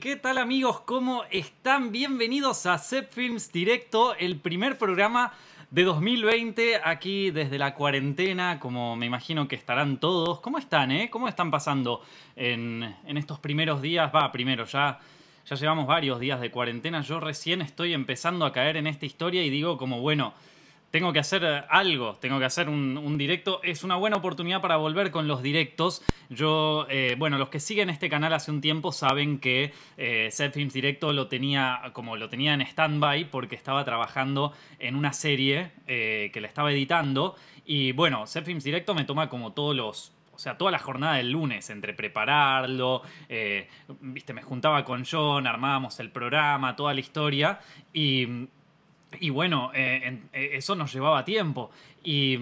¿Qué tal amigos? ¿Cómo están? Bienvenidos a Set Films Directo, el primer programa de 2020 aquí desde la cuarentena, como me imagino que estarán todos. ¿Cómo están, eh? ¿Cómo están pasando en, en estos primeros días? Va, primero, ya, ya llevamos varios días de cuarentena. Yo recién estoy empezando a caer en esta historia y digo como, bueno, tengo que hacer eh, algo, tengo que hacer un, directo. Es una buena oportunidad para volver con los directos. Yo, eh, bueno, los que siguen este canal hace un tiempo saben que eh, Set Films Directo lo tenía, como lo tenía en stand-by porque estaba trabajando en una serie que le estaba editando. Y bueno, Set Films Directo me toma como todos los o sea, toda la jornada del lunes, entre prepararlo, viste, me juntaba con John, armábamos el programa, toda la historia. Y y bueno, eh, eh, eso nos llevaba tiempo. Y,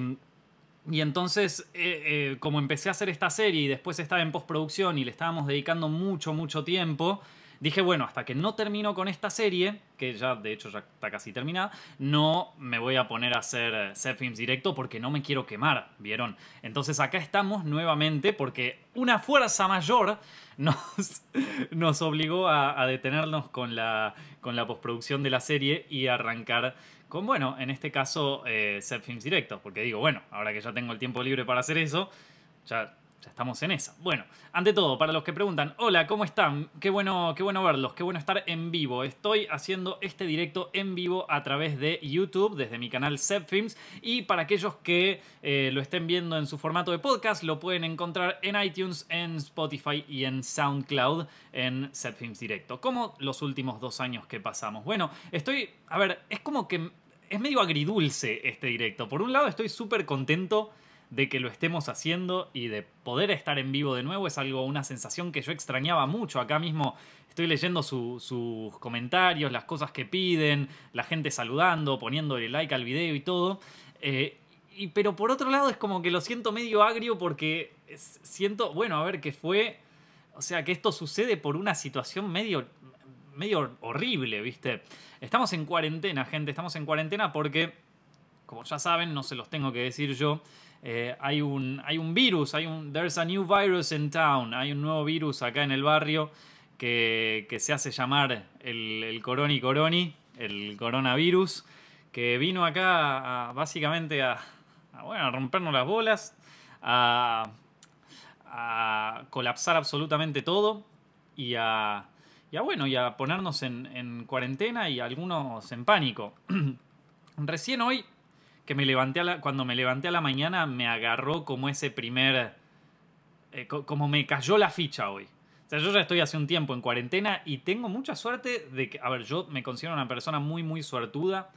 y entonces, eh, como empecé a hacer esta serie y después estaba en postproducción y le estábamos dedicando mucho, mucho tiempo, dije, bueno, hasta que no termino con esta serie, que ya de hecho ya está casi terminada, no me voy a poner a hacer set films directo porque no me quiero quemar, ¿vieron? Entonces acá estamos nuevamente porque una fuerza mayor nos, nos obligó a, detenernos con la, con la postproducción de la serie y arrancar con, bueno, en este caso, eh, set films directos, porque digo, bueno, ahora que ya tengo el tiempo libre para hacer eso, ya estamos en esa. Bueno, ante todo, para los que preguntan, hola, ¿cómo están? Qué bueno, qué bueno verlos, qué bueno estar en vivo. Estoy haciendo este directo en vivo a través de YouTube, desde mi canal Zepfilms. Y para aquellos que eh, lo estén viendo en su formato de podcast, lo pueden encontrar en iTunes, en Spotify y en SoundCloud en Zepfilms Directo. Como los últimos dos años que pasamos. Bueno, estoy. A ver, es como que. Es medio agridulce este directo. Por un lado, estoy súper contento de que lo estemos haciendo y de poder estar en vivo de nuevo es algo, una sensación que yo extrañaba mucho. Acá mismo estoy leyendo sus comentarios, las cosas que piden, la gente saludando, poniéndole like al video y todo. Eh, y, pero por otro lado es como que lo siento medio agrio porque siento, bueno, a ver, que fue, o sea, que esto sucede por una situación medio, medio horrible, ¿viste? Estamos en cuarentena, gente, estamos en cuarentena porque, como ya saben, no se los tengo que decir yo, eh, hay, un, hay un virus, hay un, there's a new virus in town, hay un nuevo virus acá en el barrio que, se hace llamar el, el, coroni coroni, el coronavirus, que vino acá básicamente a, bueno, a rompernos las bolas, a, colapsar absolutamente todo y a, y bueno, y a ponernos en, en cuarentena y algunos en pánico. Recién hoy que me levanté a la, cuando me levanté a la mañana me agarró como ese primer... Eh, como me cayó la ficha hoy. O sea, yo ya estoy hace un tiempo en cuarentena y tengo mucha suerte de que, a ver, yo me considero una persona muy, muy suertuda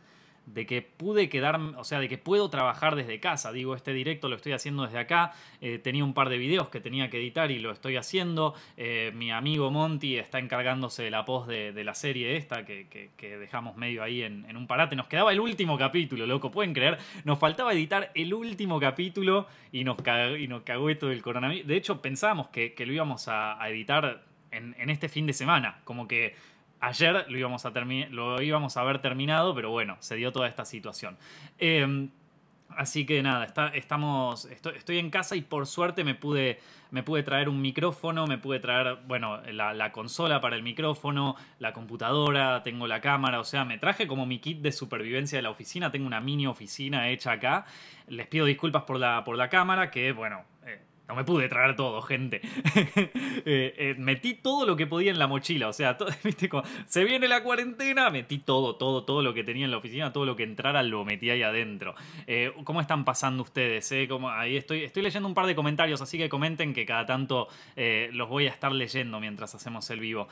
de que pude quedarme, o sea, de que puedo trabajar desde casa. Digo, este directo lo estoy haciendo desde acá. Eh, tenía un par de videos que tenía que editar y lo estoy haciendo. Eh, mi amigo Monty está encargándose de la post de, la serie esta que, dejamos medio ahí en, un parate. Nos quedaba el último capítulo, loco, pueden creer. Nos faltaba editar el último capítulo y nos, cagó, y nos cagó esto del coronavirus. De hecho, pensábamos que, lo íbamos a, editar en, en este fin de semana. Como que Ayer lo íbamos a, lo íbamos a haber terminado, pero bueno, se dio toda esta situación. Em, así que nada, está, estamos, estoy, en casa y por suerte me pude, me pude traer un micrófono, me pude traer, bueno, la, consola para el micrófono, la computadora, tengo la cámara, o sea, me traje como mi kit de supervivencia de la oficina, tengo una mini oficina hecha acá. Les pido disculpas por la, por la cámara, que bueno, no me pude traer todo, gente. Eh, eh, metí todo lo que podía en la mochila. O sea, ¿viste? se viene la cuarentena, metí todo, todo, todo lo que tenía en la oficina, todo lo que entrara lo metí ahí adentro. Eh, ¿Cómo están pasando ustedes? Como, ahí estoy, estoy leyendo un par de comentarios, así que comenten que cada tanto los voy a estar leyendo mientras hacemos el vivo.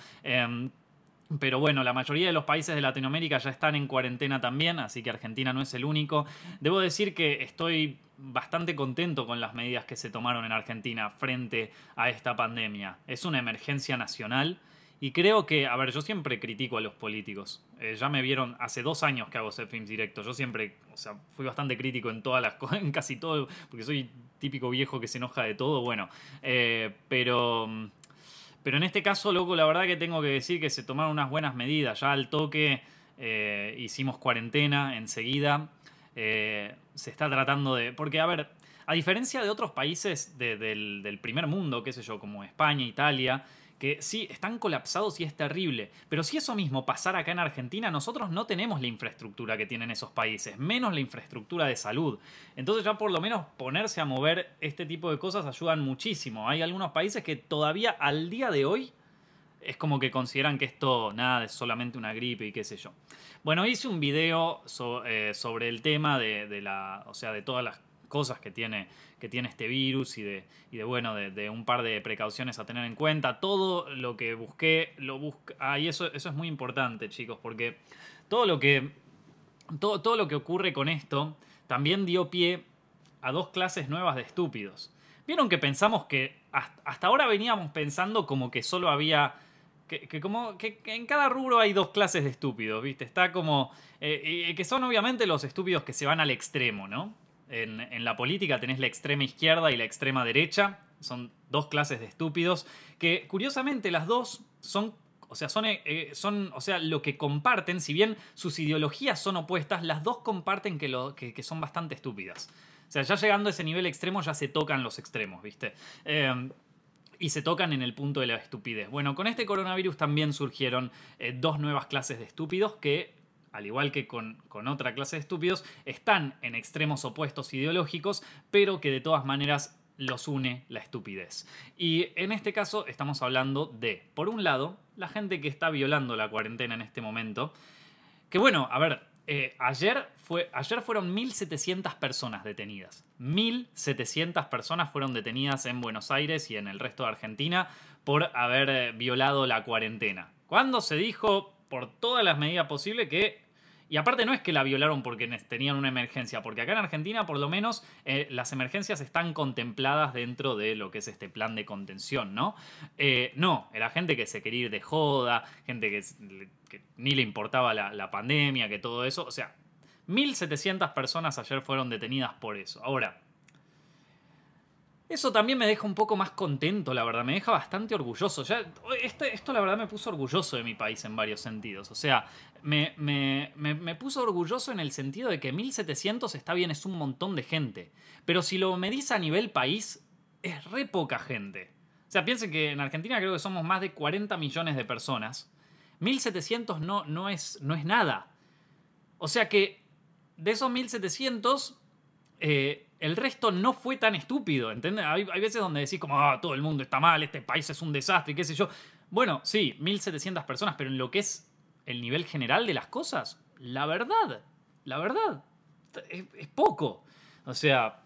Pero bueno, la mayoría de los países de Latinoamérica ya están en cuarentena también, así que Argentina no es el único. Debo decir que estoy bastante contento con las medidas que se tomaron en Argentina frente a esta pandemia. Es una emergencia nacional y creo que, a ver, yo siempre critico a los políticos. Eh, ya me vieron hace dos años que hago films directos. Yo siempre, o sea, fui bastante crítico en todas las cosas, en casi todo, porque soy típico viejo que se enoja de todo. Bueno, eh, pero pero en este caso, loco, la verdad que tengo que decir que se tomaron unas buenas medidas. Ya al toque eh, hicimos cuarentena enseguida. Eh, se está tratando de... Porque, a ver, a diferencia de otros países del, primer mundo, qué sé yo, como España, Italia, que sí, están colapsados y es terrible. Pero si eso mismo pasara acá en Argentina, nosotros no tenemos la infraestructura que tienen esos países, menos la infraestructura de salud. Entonces ya por lo menos ponerse a mover este tipo de cosas ayudan muchísimo. Hay algunos países que todavía al día de hoy es como que consideran que esto nada es solamente una gripe y qué sé yo. Bueno, hice un video eh, sobre el tema de, la, o sea, de todas las cosas que tiene, que tiene este virus y de, y de bueno, de, un par de precauciones a tener en cuenta. Todo lo que busqué, lo busqué. Ah, y eso, eso es muy importante, chicos, porque todo lo que, todo, todo lo que ocurre con esto también dio pie a dos clases nuevas de estúpidos. Vieron que pensamos que hasta ahora veníamos pensando como que solo había que, como que, en cada rubro hay dos clases de estúpidos, ¿viste? Está como... Eh, que son obviamente los estúpidos que se van al extremo, ¿no? En, la política tenés la extrema izquierda y la extrema derecha. Son dos clases de estúpidos que curiosamente las dos son o sea, son, eh, eh, son, o sea, lo que comparten, si bien sus ideologías son opuestas, las dos comparten que, lo, que, son bastante estúpidas. O sea, ya llegando a ese nivel extremo ya se tocan los extremos, ¿viste? y se tocan en el punto de la estupidez. Bueno, con este coronavirus también surgieron eh, dos nuevas clases de estúpidos que, al igual que con, con, otra clase de estúpidos, están en extremos opuestos ideológicos, pero que de todas maneras los une la estupidez. Y en este caso estamos hablando de, por un lado, la gente que está violando la cuarentena en este momento, que bueno, a ver, eh, ayer, fue, ayer fueron 1.700 personas detenidas. 1.700 personas fueron detenidas en Buenos Aires y en el resto de Argentina por haber eh, violado la cuarentena. Cuando se dijo por todas las medidas posibles que y aparte no es que la violaron porque tenían una emergencia, porque acá en Argentina por lo menos eh, las emergencias están contempladas dentro de lo que es este plan de contención, ¿no? Eh, no, era gente que se quería ir de joda, gente que, ni le importaba la, la pandemia, que todo eso. O sea, 1.700 personas ayer fueron detenidas por eso. Ahora, eso también me deja un poco más contento, la verdad, me deja bastante orgulloso. Ya, este, esto la verdad me puso orgulloso de mi país en varios sentidos. O sea, me, me, puso orgulloso en el sentido de que 1700 está bien, es un montón de gente. Pero si lo medís a nivel país, es re poca gente. O sea, piensen que en Argentina creo que somos más de 40 millones de personas. 1700 no, no, es, no es nada. O sea que de esos 1700, eh, el resto no fue tan estúpido, ¿entendés? Hay, veces donde decís como, ah, todo el mundo está mal, este país es un desastre, qué sé yo. Bueno, sí, 1700 personas, pero en lo que es el nivel general de las cosas, la verdad, la verdad, es, poco. O sea,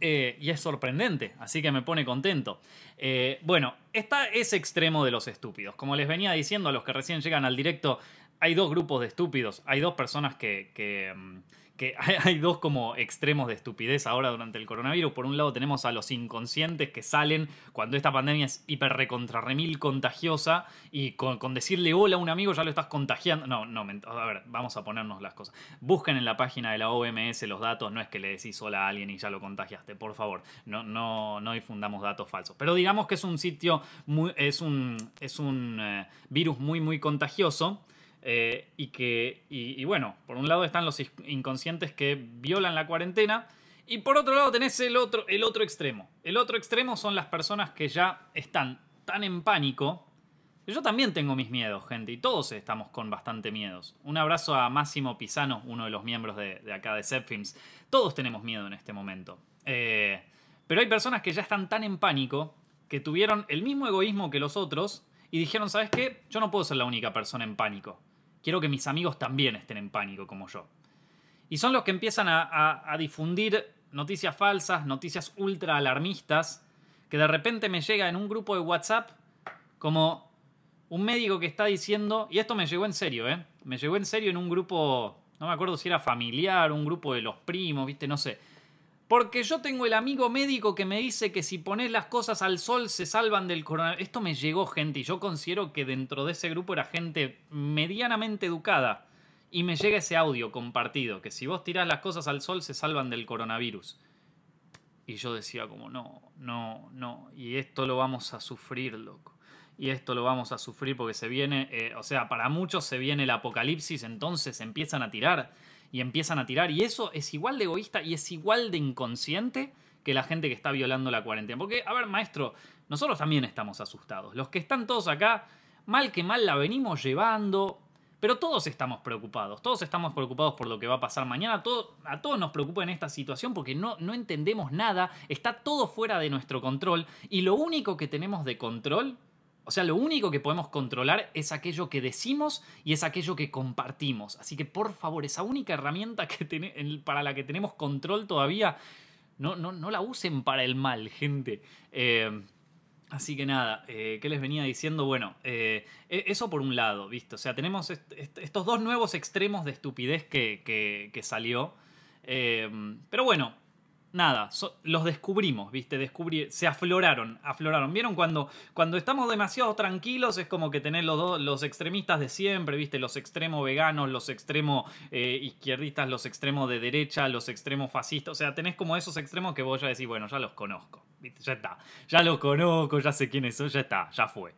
eh, y es sorprendente, así que me pone contento. Eh, bueno, está ese extremo de los estúpidos. Como les venía diciendo a los que recién llegan al directo, hay dos grupos de estúpidos, hay dos personas que mm, que hay, dos como extremos de estupidez ahora durante el coronavirus. Por un lado tenemos a los inconscientes que salen cuando esta pandemia es hiper recontra remil contagiosa y con, decirle hola a un amigo ya lo estás contagiando. No, no, a ver, vamos a ponernos las cosas. Busquen en la página de la OMS los datos, no es que le decís hola a alguien y ya lo contagiaste, por favor. No, no, no difundamos datos falsos. Pero digamos que es un sitio, muy, es un, es un eh, virus muy, muy contagioso eh, y que, y, bueno, por un lado están los inconscientes que violan la cuarentena. Y por otro lado tenés el otro, el otro extremo. El otro extremo son las personas que ya están tan en pánico. Yo también tengo mis miedos, gente, y todos estamos con bastante miedos. Un abrazo a Máximo Pisano, uno de los miembros de, acá de Zepfilms. Todos tenemos miedo en este momento. Eh, pero hay personas que ya están tan en pánico que tuvieron el mismo egoísmo que los otros y dijeron, ¿sabes qué? Yo no puedo ser la única persona en pánico quiero que mis amigos también estén en pánico como yo. Y son los que empiezan a, difundir noticias falsas, noticias ultra alarmistas, que de repente me llega en un grupo de WhatsApp como un médico que está diciendo, y esto me llegó en serio, ¿eh? Me llegó en serio en un grupo, no me acuerdo si era familiar, un grupo de los primos, viste, no sé porque yo tengo el amigo médico que me dice que si pones las cosas al sol se salvan del coronavirus. Esto me llegó gente y yo considero que dentro de ese grupo era gente medianamente educada. Y me llega ese audio compartido, que si vos tirás las cosas al sol se salvan del coronavirus. Y yo decía como, no, no, no. Y esto lo vamos a sufrir, loco. Y esto lo vamos a sufrir porque se viene, eh, o sea, para muchos se viene el apocalipsis, entonces empiezan a tirar y empiezan a tirar. Y eso es igual de egoísta y es igual de inconsciente que la gente que está violando la cuarentena. Porque, a ver, maestro, nosotros también estamos asustados. Los que están todos acá, mal que mal la venimos llevando, pero todos estamos preocupados, todos estamos preocupados por lo que va a pasar mañana, a todos nos preocupa en esta situación porque no, no entendemos nada, está todo fuera de nuestro control y lo único que tenemos de control, o sea, lo único que podemos controlar es aquello que decimos y es aquello que compartimos. Así que por favor, esa única herramienta que para la que tenemos control todavía, no, no, no la usen para el mal, gente. Eh, Así que nada, eh, ¿qué les venía diciendo? Bueno, eh, e-, eso por un lado, ¿viste? O sea, tenemos estos dos nuevos extremos de estupidez que, que, salió. Eh, pero bueno, nada, los descubrimos, ¿viste? Descubrí, se afloraron, afloraron. ¿Vieron? Cuando, cuando estamos demasiado tranquilos es como que tenés los, los extremistas de siempre, ¿viste? Los extremos veganos, los extremos eh, izquierdistas, los extremos de derecha, los extremos fascistas. O sea, tenés como esos extremos que vos ya decís, bueno, ya los conozco, ¿viste? Ya está, ya los conozco, ya sé quiénes son, ya está, ya fue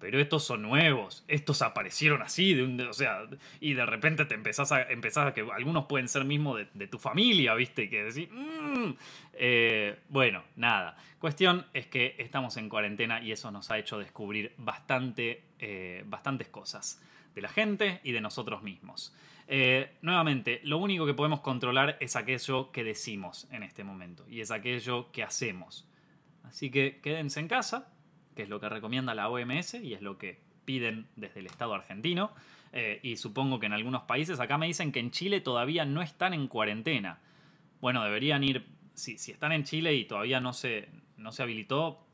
pero estos son nuevos, estos aparecieron así, de un, o sea, y de repente te empezás a, empezás a que algunos pueden ser mismo de, tu familia, ¿viste? Que decís, mm". eh, bueno, nada. Cuestión es que estamos en cuarentena y eso nos ha hecho descubrir bastante, eh, bastantes cosas de la gente y de nosotros mismos. Eh, nuevamente, lo único que podemos controlar es aquello que decimos en este momento y es aquello que hacemos. Así que quédense en casa, es lo que recomienda la OMS y es lo que piden desde el Estado argentino. Eh, y supongo que en algunos países, acá me dicen que en Chile todavía no están en cuarentena. Bueno, deberían ir, si, si están en Chile y todavía no se, no se habilitó,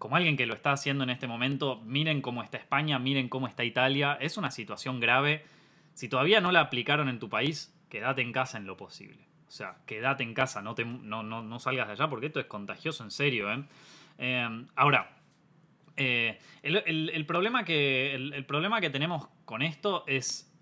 como alguien que lo está haciendo en este momento, miren cómo está España, miren cómo está Italia, es una situación grave. Si todavía no la aplicaron en tu país, quédate en casa en lo posible. O sea, quédate en casa, no, te, no, no, salgas de allá porque esto es contagioso en serio. ¿eh? eh ahora, eh, el, problema que, el, problema que tenemos con esto es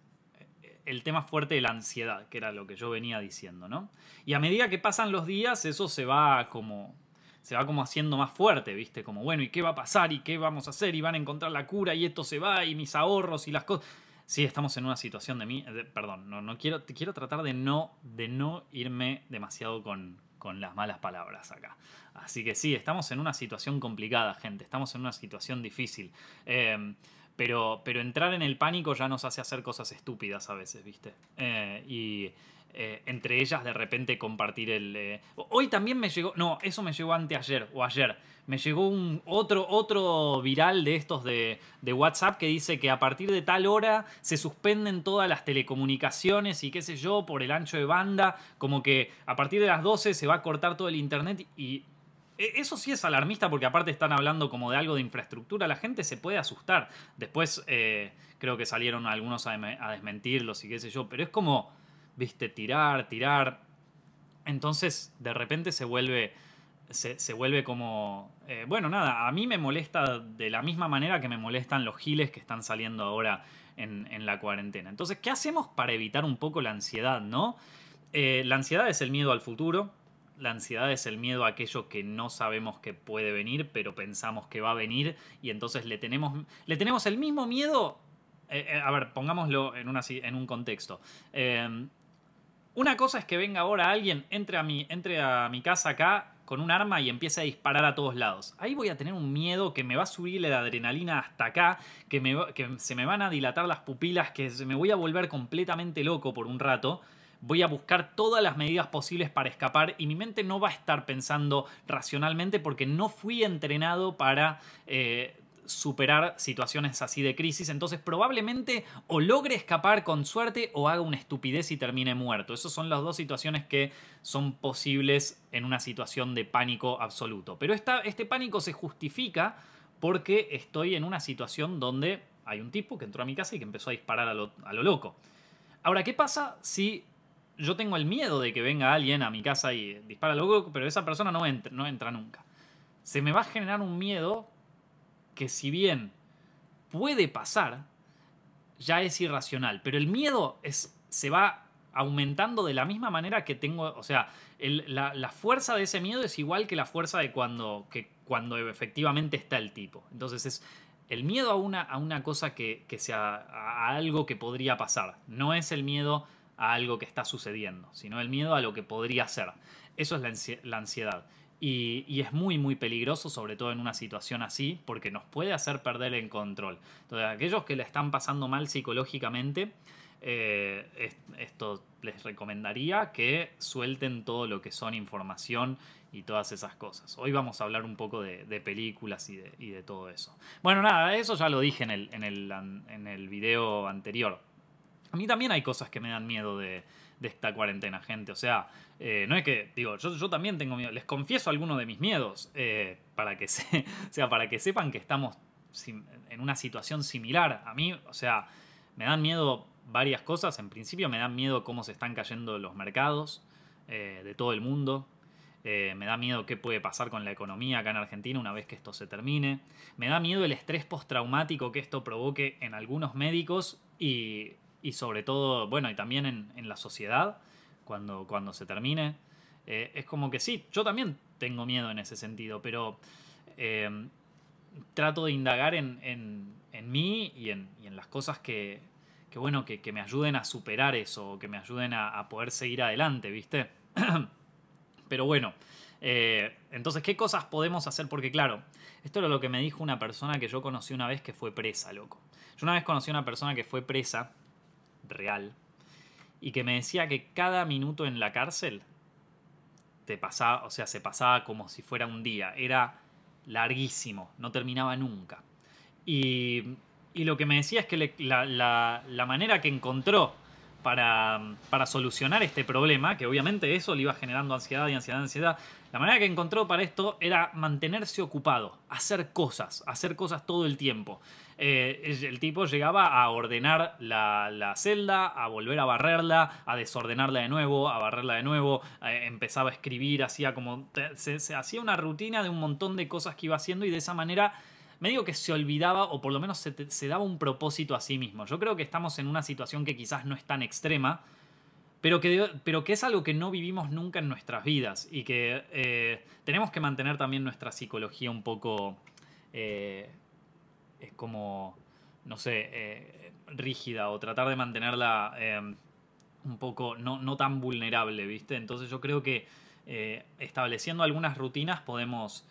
el tema fuerte de la ansiedad, que era lo que yo venía diciendo, ¿no? Y a medida que pasan los días, eso se va como se va como haciendo más fuerte, ¿viste? Como, bueno, ¿y qué va a pasar? ¿Y qué vamos a hacer? ¿Y van a encontrar la cura? ¿Y esto se va? ¿Y mis ahorros? ¿Y las cosas? Sí, estamos en una situación de mí... perdón, no, no quiero, quiero tratar de no, de no irme demasiado con, con las malas palabras acá. Así que sí, estamos en una situación complicada, gente, estamos en una situación difícil. Em, pero, pero entrar en el pánico ya nos hace hacer cosas estúpidas a veces, ¿viste? Eh, y eh, entre ellas de repente compartir el... Eh, hoy también me llegó, no, eso me llegó anteayer o ayer, me llegó un otro, otro viral de estos de, de, WhatsApp que dice que a partir de tal hora se suspenden todas las telecomunicaciones y qué sé yo por el ancho de banda, como que a partir de las 12 se va a cortar todo el internet y... E, eso sí es alarmista porque aparte están hablando como de algo de infraestructura, la gente se puede asustar. Después eh, creo que salieron algunos a, a desmentirlos y qué sé yo, pero es como viste, tirar, tirar. Entonces, de repente se vuelve. Se, vuelve como. Eh, bueno, nada, a mí me molesta de la misma manera que me molestan los giles que están saliendo ahora en, la cuarentena. Entonces, ¿qué hacemos para evitar un poco la ansiedad, no? Eh, la ansiedad es el miedo al futuro. La ansiedad es el miedo a aquello que no sabemos que puede venir, pero pensamos que va a venir. Y entonces le tenemos, le tenemos el mismo miedo eh, a ver, pongámoslo en, en un contexto. Una cosa es que venga ahora alguien, entre a mi, entre a mi casa acá con un arma y empiece a disparar a todos lados. Ahí voy a tener un miedo que me va a subir la adrenalina hasta acá, que, me, que se me van a dilatar las pupilas, que me voy a volver completamente loco por un rato voy a buscar todas las medidas posibles para escapar y mi mente no va a estar pensando racionalmente porque no fui entrenado para eh, superar situaciones así de crisis, entonces probablemente o logre escapar con suerte o haga una estupidez y termine muerto. Esas son las dos situaciones que son posibles en una situación de pánico absoluto. Pero este pánico se justifica porque estoy en una situación donde hay un tipo que entró a mi casa y que empezó a disparar a lo, loco. Ahora, ¿qué pasa si yo tengo el miedo de que venga alguien a mi casa y dispara a lo loco, pero esa persona no entra nunca? Se me va a generar un miedo que si bien puede pasar, ya es irracional. Pero el miedo es, se va aumentando de la misma manera que tengo, o sea, la, fuerza de ese miedo es igual que la fuerza de cuando, que cuando efectivamente está el tipo. Entonces es el miedo a una, a una cosa que, que sea a algo que podría pasar. No es el miedo a algo que está sucediendo, sino el miedo a lo que podría ser. eso es la ansiedad. Y, es muy, muy peligroso, sobre todo en una situación así, porque nos puede hacer perder el control. Entonces, aquellos que le están pasando mal psicológicamente, eh, esto les recomendaría que suelten todo lo que son información y todas esas cosas. Hoy vamos a hablar un poco de, películas y de, todo eso. Bueno, nada, eso ya lo dije en el, en el, en el video anterior. A mí también hay cosas que me dan miedo de, de esta cuarentena, gente. O sea, eh, no es que, digo, yo, yo, también tengo miedo. Les confieso algunos de mis miedos eh, para, que se, o sea, para que sepan que estamos en una situación similar. A mí, o sea, me dan miedo varias cosas. En principio me dan miedo cómo se están cayendo los mercados eh, de todo el mundo. me da miedo qué puede pasar con la economía acá en Argentina una vez que esto se termine. Me da miedo el estrés postraumático que esto provoque en algunos médicos y y sobre todo, bueno, y también en, la sociedad, cuando, cuando se termine. Eh, es como que sí, yo también tengo miedo en ese sentido, pero eh, trato de indagar en, en, mí y en, y en, las cosas que, que bueno, que, que, me ayuden a superar eso, que me ayuden a, poder seguir adelante, ¿viste? pero bueno, eh, entonces, ¿qué cosas podemos hacer? Porque claro, esto era lo que me dijo una persona que yo conocí una vez que fue presa, loco. Yo una vez conocí a una persona que fue presa real, y que me decía que cada minuto en la cárcel te pasaba, o sea, se pasaba como si fuera un día, era larguísimo, no terminaba nunca. Y, y lo que me decía es que la, la, la, manera que encontró para, para, solucionar este problema, que obviamente eso le iba generando ansiedad y ansiedad, ansiedad, la manera que encontró para esto era mantenerse ocupado, hacer cosas, hacer cosas todo el tiempo. Eh, el tipo llegaba a ordenar la, celda, a volver a barrerla, a desordenarla de nuevo, a barrerla de nuevo, eh, empezaba a escribir, hacía como... Se, hacía una rutina de un montón de cosas que iba haciendo y de esa manera me digo que se olvidaba o por lo menos se, daba un propósito a sí mismo. Yo creo que estamos en una situación que quizás no es tan extrema, pero que, pero que es algo que no vivimos nunca en nuestras vidas y que eh, tenemos que mantener también nuestra psicología un poco es como, no sé, eh, rígida o tratar de mantenerla eh, un poco no, no, tan vulnerable, ¿viste? Entonces yo creo que eh, estableciendo algunas rutinas podemos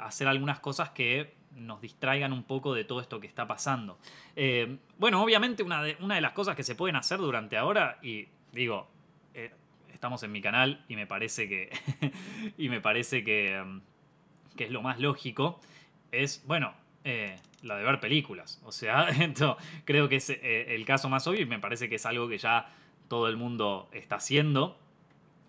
hacer algunas cosas que nos distraigan un poco de todo esto que está pasando. bueno, obviamente una de, una de las cosas que se pueden hacer durante ahora, y digo, estamos en mi canal y me parece que, y me parece que, que es lo más lógico, es, bueno, eh, la de ver películas. O sea, creo que es eh, el caso más obvio y me parece que es algo que ya todo el mundo está haciendo.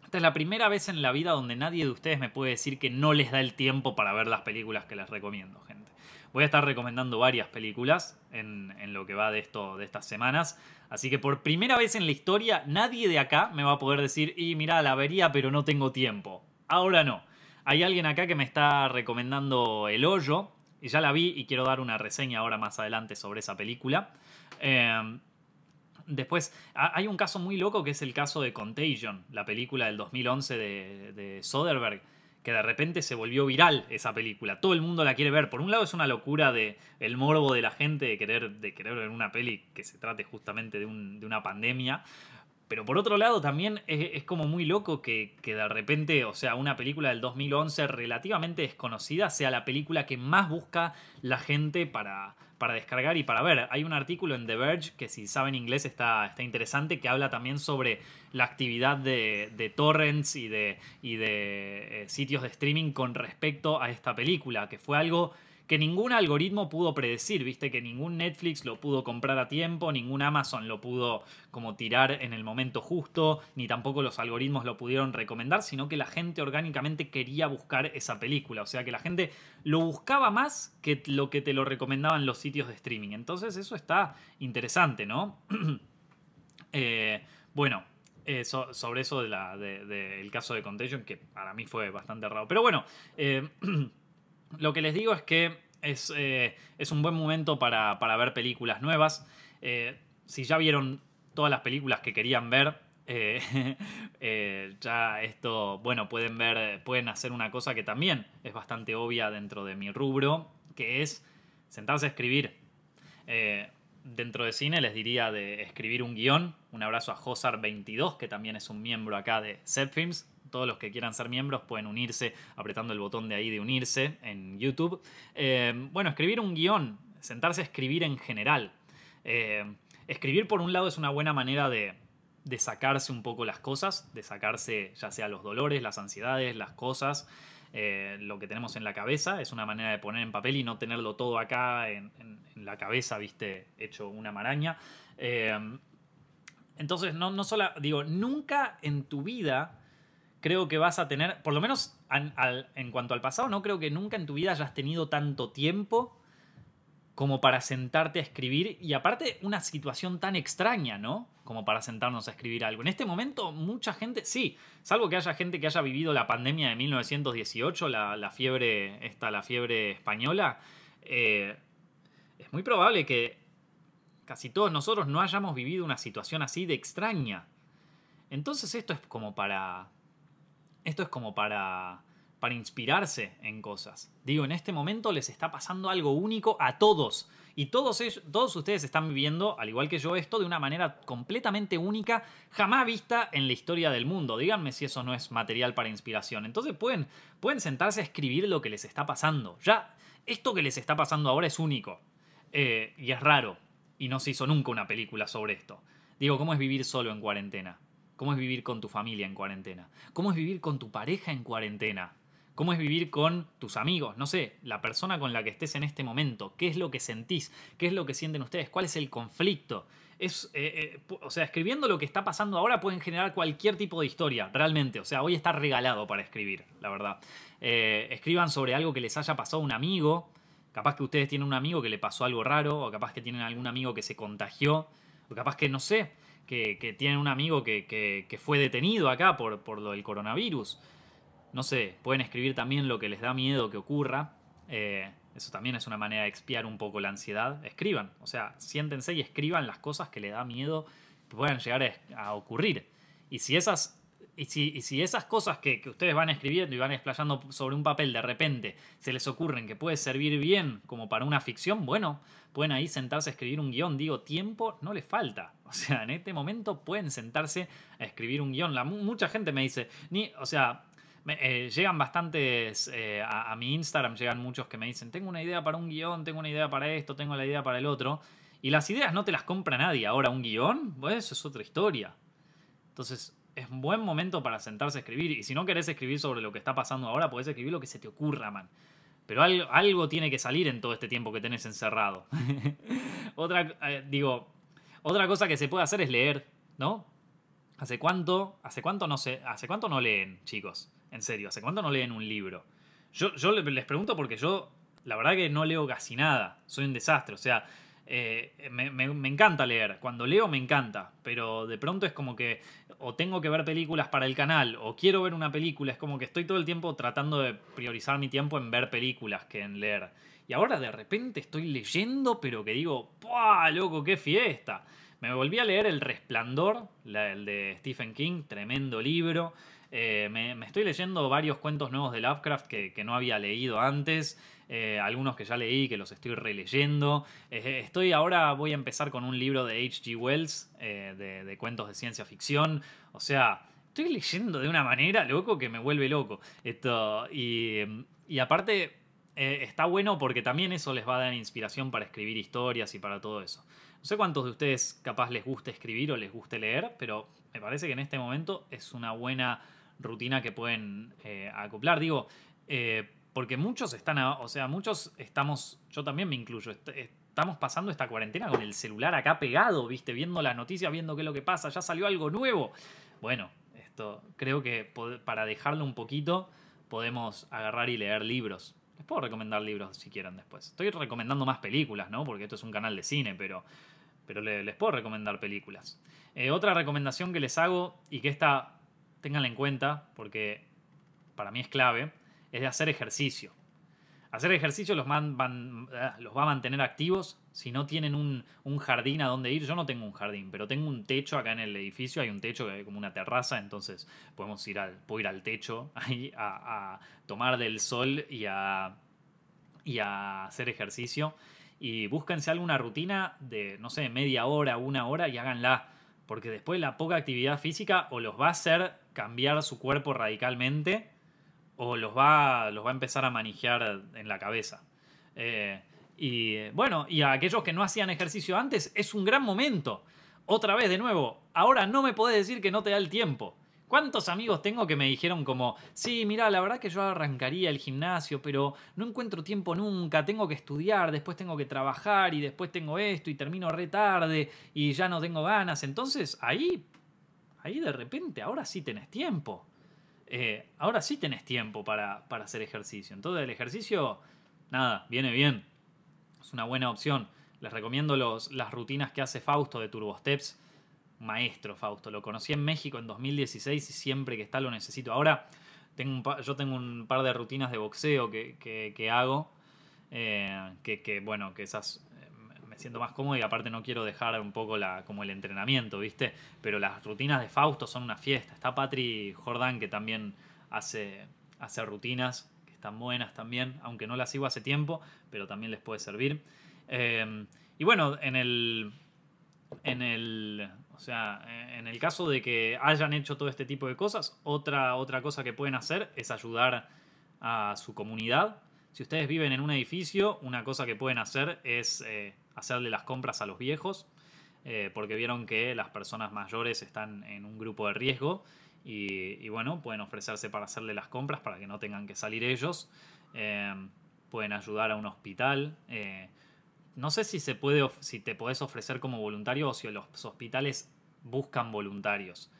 Esta es la primera vez en la vida donde nadie de ustedes me puede decir que no les da el tiempo para ver las películas que les recomiendo, gente. Voy a estar recomendando varias películas en, lo que va de, esto, de estas semanas. Así que por primera vez en la historia, nadie de acá me va a poder decir, y mira, la vería, pero no tengo tiempo. Ahora no. Hay alguien acá que me está recomendando El Hoyo, y ya la vi y quiero dar una reseña ahora más adelante sobre esa película. Em, después, hay un caso muy loco que es el caso de Contagion, la película del 2011 de, de Soderbergh, que de repente se volvió viral esa película. Todo el mundo la quiere ver. Por un lado es una locura de el morbo de la gente de querer, de querer ver una peli que se trate justamente de, de una pandemia. Pero por otro lado también es, como muy loco que, de repente, o sea, una película del 2011 relativamente desconocida sea la película que más busca la gente para, para descargar y para ver. Hay un artículo en The Verge que si saben inglés está, está interesante que habla también sobre la actividad de, torrents y de, y de eh, sitios de streaming con respecto a esta película, que fue algo que ningún algoritmo pudo predecir, viste que ningún Netflix lo pudo comprar a tiempo, ningún Amazon lo pudo como tirar en el momento justo, ni tampoco los algoritmos lo pudieron recomendar, sino que la gente orgánicamente quería buscar esa película, o sea que la gente lo buscaba más que lo que te lo recomendaban los sitios de streaming. Entonces eso está interesante, ¿no? Eh, bueno, eh, sobre eso del de caso de Contagion, que para mí fue bastante raro. Pero bueno, eh, Lo que les digo es que es, eh, un buen momento para, ver películas nuevas. Eh, si ya vieron todas las películas que querían ver, eh, ya esto, bueno, pueden ver, pueden hacer una cosa que también es bastante obvia dentro de mi rubro, que es sentarse a escribir. dentro de cine les diría de escribir un guion. Un abrazo a Josar22, que también es un miembro acá de Films todos los que quieran ser miembros pueden unirse apretando el botón de ahí de unirse en YouTube. Eh, bueno, escribir un guion, sentarse a escribir en general. Eh, escribir por un lado es una buena manera de, sacarse un poco las cosas, de sacarse ya sea los dolores, las ansiedades, las cosas. Eh, lo que tenemos en la cabeza. Es una manera de poner en papel y no tenerlo todo acá en, la cabeza, viste, hecho una maraña. Entonces, no, no solo, digo, nunca en tu vida creo que vas a tener, por lo menos en cuanto al pasado, no creo que nunca en tu vida hayas tenido tanto tiempo como para sentarte a escribir y aparte una situación tan extraña, ¿no? Como para sentarnos a escribir algo. En este momento mucha gente, sí, salvo que haya gente que haya vivido la pandemia de 1918, la, fiebre, esta, la fiebre española, eh, es muy probable que casi todos nosotros no hayamos vivido una situación así de extraña. Entonces esto es como para... Esto es como para para inspirarse en cosas. Digo, en este momento les está pasando algo único a todos. Y todos, ellos, todos ustedes están viviendo, al igual que yo, esto de una manera completamente única, jamás vista en la historia del mundo. Díganme si eso no es material para inspiración. Entonces pueden, pueden sentarse a escribir lo que les está pasando. Ya, esto que les está pasando ahora es único. Eh, y es raro. Y no se hizo nunca una película sobre esto. Digo, ¿cómo es vivir solo en cuarentena? ¿Cómo es vivir con tu familia en cuarentena? ¿Cómo es vivir con tu pareja en cuarentena? ¿Cómo es vivir con tus amigos? No sé, la persona con la que estés en este momento. ¿Qué es lo que sentís? ¿Qué es lo que sienten ustedes? ¿Cuál es el conflicto? Es, eh, eh, o sea, escribiendo lo que está pasando ahora pueden generar cualquier tipo de historia, realmente. O sea, hoy está regalado para escribir, la verdad. Eh, escriban sobre algo que les haya pasado a un amigo. Capaz que ustedes tienen un amigo que le pasó algo raro, o capaz que tienen algún amigo que se contagió, o capaz que, no sé, que, tienen un amigo que, fue detenido acá por, por lo del coronavirus no sé, pueden escribir también lo que les da miedo que ocurra. Eh, eso también es una manera de expiar un poco la ansiedad. Escriban, o sea, siéntense y escriban las cosas que les da miedo que puedan llegar a, ocurrir. Y si esas, y si, si esas cosas que, ustedes van escribiendo y van explayando sobre un papel de repente se les ocurren que puede servir bien como para una ficción, bueno, pueden ahí sentarse a escribir un guion. Digo, tiempo no les falta. O sea, en este momento pueden sentarse a escribir un guion. La, mucha gente me dice, ni, o sea, eh, llegan bastantes, eh, a, mi Instagram llegan muchos que me dicen, tengo una idea para un guion, tengo una idea para esto, tengo la idea para el otro. Y las ideas no te las compra nadie. Ahora, un guion, pues eso es otra historia. Entonces, es un buen momento para sentarse a escribir. Y si no querés escribir sobre lo que está pasando ahora, podés escribir lo que se te ocurra, man. Pero algo, algo tiene que salir en todo este tiempo que tenés encerrado. otra, eh, digo, otra cosa que se puede hacer es leer, ¿no? ¿Hace cuánto, hace cuánto no sé, hace cuánto no leen, chicos? En serio, ¿hace cuánto no leen un libro? Yo, yo les pregunto porque yo, la verdad que no leo casi nada. Soy un desastre. O sea, eh, me, encanta leer. Cuando leo me encanta. Pero de pronto es como que o tengo que ver películas para el canal o quiero ver una película. Es como que estoy todo el tiempo tratando de priorizar mi tiempo en ver películas que en leer. Y ahora de repente estoy leyendo, pero que digo, ¡puah, loco, qué fiesta! Me volví a leer El Resplandor, el de Stephen King, tremendo libro. Eh, me, estoy leyendo varios cuentos nuevos de Lovecraft que, no había leído antes. Eh, algunos que ya leí, que los estoy releyendo. Eh, estoy ahora, voy a empezar con un libro de H.G. Wells, de, cuentos de ciencia ficción. O sea, estoy leyendo de una manera, loco, que me vuelve loco. Esto, y, y aparte, está bueno porque también eso les va a dar inspiración para escribir historias y para todo eso. No sé cuántos de ustedes capaz les guste escribir o les guste leer, pero me parece que en este momento es una buena rutina que pueden eh, acoplar. Digo, eh, porque muchos están, o sea, muchos estamos, yo también me incluyo, estamos pasando esta cuarentena con el celular acá pegado, viste, viendo las noticias, viendo qué es lo que pasa, ya salió algo nuevo. Bueno, esto creo que para dejarlo un poquito podemos agarrar y leer libros. Les puedo recomendar libros si quieren después. Estoy recomendando más películas, ¿no? Porque esto es un canal de cine, pero, pero les puedo recomendar películas. Eh, otra recomendación que les hago y que esta ténganla en cuenta porque para mí es clave, es de hacer ejercicio. Hacer ejercicio los, van, ah, los va a mantener activos. Si no tienen un, jardín a donde ir, yo no tengo un jardín, pero tengo un techo acá en el edificio. Hay un techo que como una terraza, entonces podemos ir al, puedo ir al techo ahí a, tomar del sol y a, y a hacer ejercicio. Y búsquense alguna rutina de, no sé, media hora, una hora y háganla. Porque después la poca actividad física o los va a hacer cambiar su cuerpo radicalmente o los va, los va a empezar a manejar en la cabeza. Eh, y bueno, y a aquellos que no hacían ejercicio antes, es un gran momento. Otra vez, de nuevo, ahora no me podés decir que no te da el tiempo. ¿Cuántos amigos tengo que me dijeron como, sí, mira, la verdad que yo arrancaría el gimnasio, pero no encuentro tiempo nunca, tengo que estudiar, después tengo que trabajar y después tengo esto y termino re tarde y ya no tengo ganas? Entonces ahí, ahí de repente, ahora sí tenés tiempo. Eh, ahora sí tenés tiempo para, para hacer ejercicio. Entonces el ejercicio, nada, viene bien. Es una buena opción. Les recomiendo los, las rutinas que hace Fausto de Turbo Steps maestro Fausto. Lo conocí en México en 2016 y siempre que está lo necesito. Ahora tengo yo tengo un par de rutinas de boxeo que, hago. Eh, que, bueno, que esas siento más cómodo y aparte no quiero dejar un poco la, como el entrenamiento, ¿viste? Pero las rutinas de Fausto son una fiesta. Está Patri Jordan que también hace, hace rutinas que están buenas también, aunque no las sigo hace tiempo, pero también les puede servir. Eh, y bueno, en el, en el, o sea, en el caso de que hayan hecho todo este tipo de cosas, otra, otra cosa que pueden hacer es ayudar a su comunidad. Si ustedes viven en un edificio, una cosa que pueden hacer es eh, hacerle las compras a los viejos, eh, porque vieron que las personas mayores están en un grupo de riesgo y, bueno, pueden ofrecerse para hacerle las compras para que no tengan que salir ellos. Eh, pueden ayudar a un hospital. No sé si se puede, si te podés ofrecer como voluntario o si los hospitales buscan voluntarios.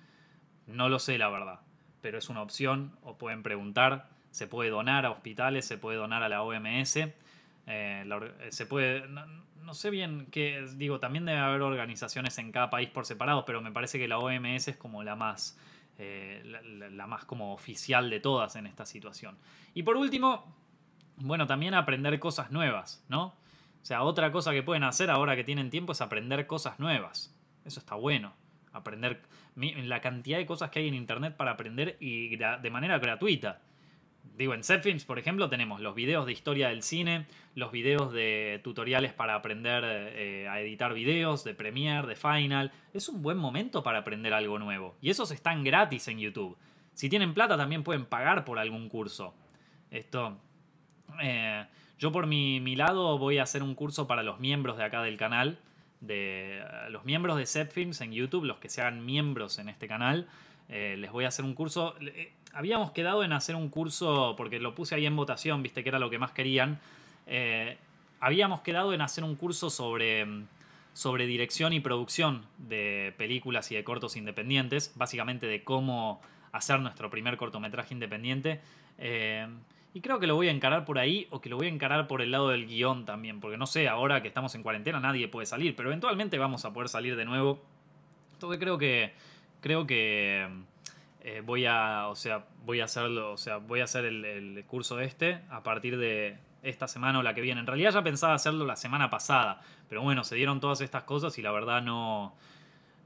No lo sé, la verdad. Pero es una opción, o pueden preguntar. Se puede donar a hospitales, se puede donar a la OMS. Eh, se puede. No, sé bien qué. Digo, también debe haber organizaciones en cada país por separado, pero me parece que la OMS es como la más. Eh, la más como oficial de todas en esta situación. Y por último, bueno, también aprender cosas nuevas, ¿no? O sea, otra cosa que pueden hacer ahora que tienen tiempo es aprender cosas nuevas. Eso está bueno. Aprender la cantidad de cosas que hay en internet para aprender y de manera gratuita. Digo, en Zepfilms, por ejemplo, tenemos los videos de historia del cine, los videos de tutoriales para aprender eh, a editar videos, de Premiere, de Final. Es un buen momento para aprender algo nuevo. Y esos están gratis en YouTube. Si tienen plata también pueden pagar por algún curso. Esto... Eh, yo por mi, lado voy a hacer un curso para los miembros de acá del canal, de eh, los miembros de Zepfilms en YouTube, los que sean miembros en este canal. Les voy a hacer un curso. Eh, habíamos quedado en hacer un curso, porque lo puse ahí en votación, viste que era lo que más querían. habíamos quedado en hacer un curso sobre, sobre dirección y producción de películas y de cortos independientes, básicamente de cómo hacer nuestro primer cortometraje independiente. Y creo que lo voy a encarar por ahí o que lo voy a encarar por el lado del guion también. Porque no sé, ahora que estamos en cuarentena nadie puede salir. Pero eventualmente vamos a poder salir de nuevo. Entonces creo que. Creo que. Eh, voy a. O sea, voy a hacerlo. O sea, voy a hacer el, el curso este a partir de esta semana o la que viene. En realidad ya pensaba hacerlo la semana pasada. Pero bueno, se dieron todas estas cosas y la verdad no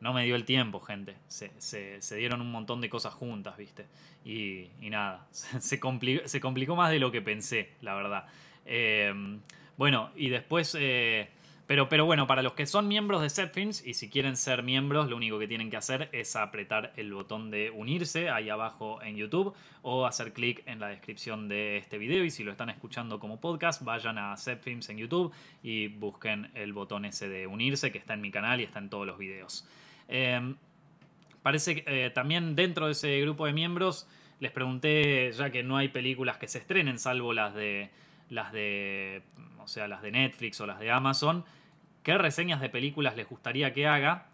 no me dio el tiempo, gente. Se, dieron un montón de cosas juntas, ¿viste? Y, nada, se complicó, se complicó, más de lo que pensé, la verdad. Em, bueno, y después... Eh, pero, pero bueno, para los que son miembros de Setfilms y si quieren ser miembros, lo único que tienen que hacer es apretar el botón de unirse ahí abajo en YouTube o hacer clic en la descripción de este video. Y si lo están escuchando como podcast, vayan a Setfilms en YouTube y busquen el botón ese de unirse que está en mi canal y está en todos los videos. Em, parece que eh, también dentro de ese grupo de miembros les pregunté, ya que no hay películas que se estrenen, salvo las de las de, o sea, las de Netflix o las de Amazon, qué reseñas de películas les gustaría que haga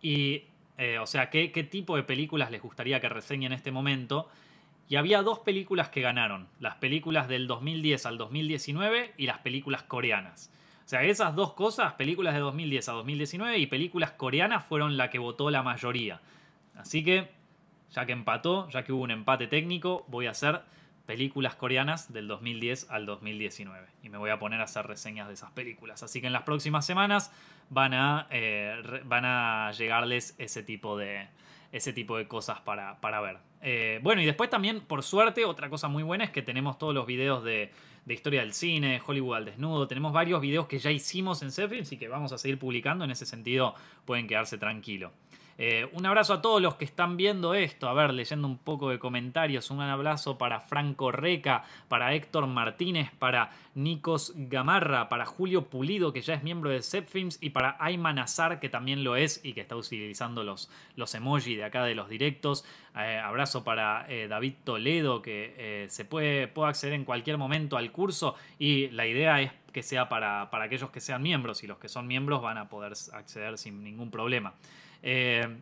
y, eh, o sea, qué, qué tipo de películas les gustaría que reseñe en este momento. Y había dos películas que ganaron, las películas del 2010 al 2019 y las películas coreanas. O sea, esas dos cosas, películas de 2010 a 2019 y películas coreanas fueron la que votó la mayoría. Así que, ya que empató, ya que hubo un empate técnico, voy a hacer películas coreanas del 2010 al 2019. Y me voy a poner a hacer reseñas de esas películas. Así que en las próximas semanas van a, eh, van a llegarles ese tipo de, ese tipo de cosas para, para ver. Eh, bueno, y después también, por suerte, otra cosa muy buena es que tenemos todos los videos de, de historia del cine, Hollywood al desnudo. Tenemos varios videos que ya hicimos en Zephyr y que vamos a seguir publicando. En ese sentido, pueden quedarse tranquilos. Eh, un abrazo a todos los que están viendo esto. A ver, leyendo un poco de comentarios. Un abrazo para Franco Reca, para Héctor Martínez, para Nikos Gamarra, para Julio Pulido, que ya es miembro de Zepfilms, y para Ayman Azar, que también lo es y que está utilizando los, los emojis de acá de los directos. Eh, abrazo para eh, David Toledo, que se puede, puede acceder en cualquier momento al curso y la idea es que sea para, para aquellos que sean miembros y los que son miembros van a poder acceder sin ningún problema. Eh,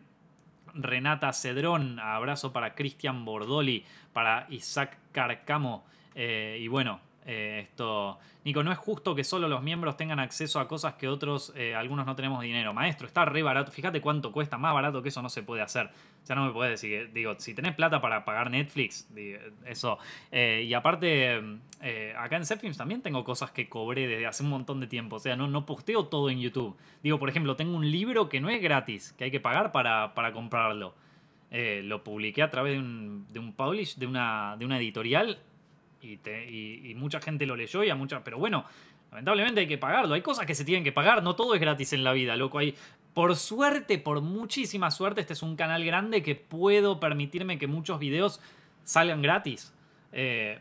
Renata Cedrón, abrazo para Cristian Bordoli, para Isaac Carcamo. Eh, y bueno, eh, esto, Nico, no es justo que solo los miembros tengan acceso a cosas que otros, algunos no tenemos dinero. Maestro, está re barato. Fíjate cuánto cuesta, más barato que eso no se puede hacer. Ya no me puedes decir digo, si tenés plata para pagar Netflix, eso. Eh, y aparte, eh, acá en Zepfilms también tengo cosas que cobré desde hace un montón de tiempo. O sea, no, no posteo todo en YouTube. Digo, por ejemplo, tengo un libro que no es gratis, que hay que pagar para, comprarlo. Eh, lo publiqué a través de un, de un publish, de una, de una editorial, y, y, mucha gente lo leyó y a mucha. Pero bueno, lamentablemente hay que pagarlo. Hay cosas que se tienen que pagar, no todo es gratis en la vida, loco. Hay por suerte, por muchísima suerte, este es un canal grande que puedo permitirme que muchos videos salgan gratis. Eh,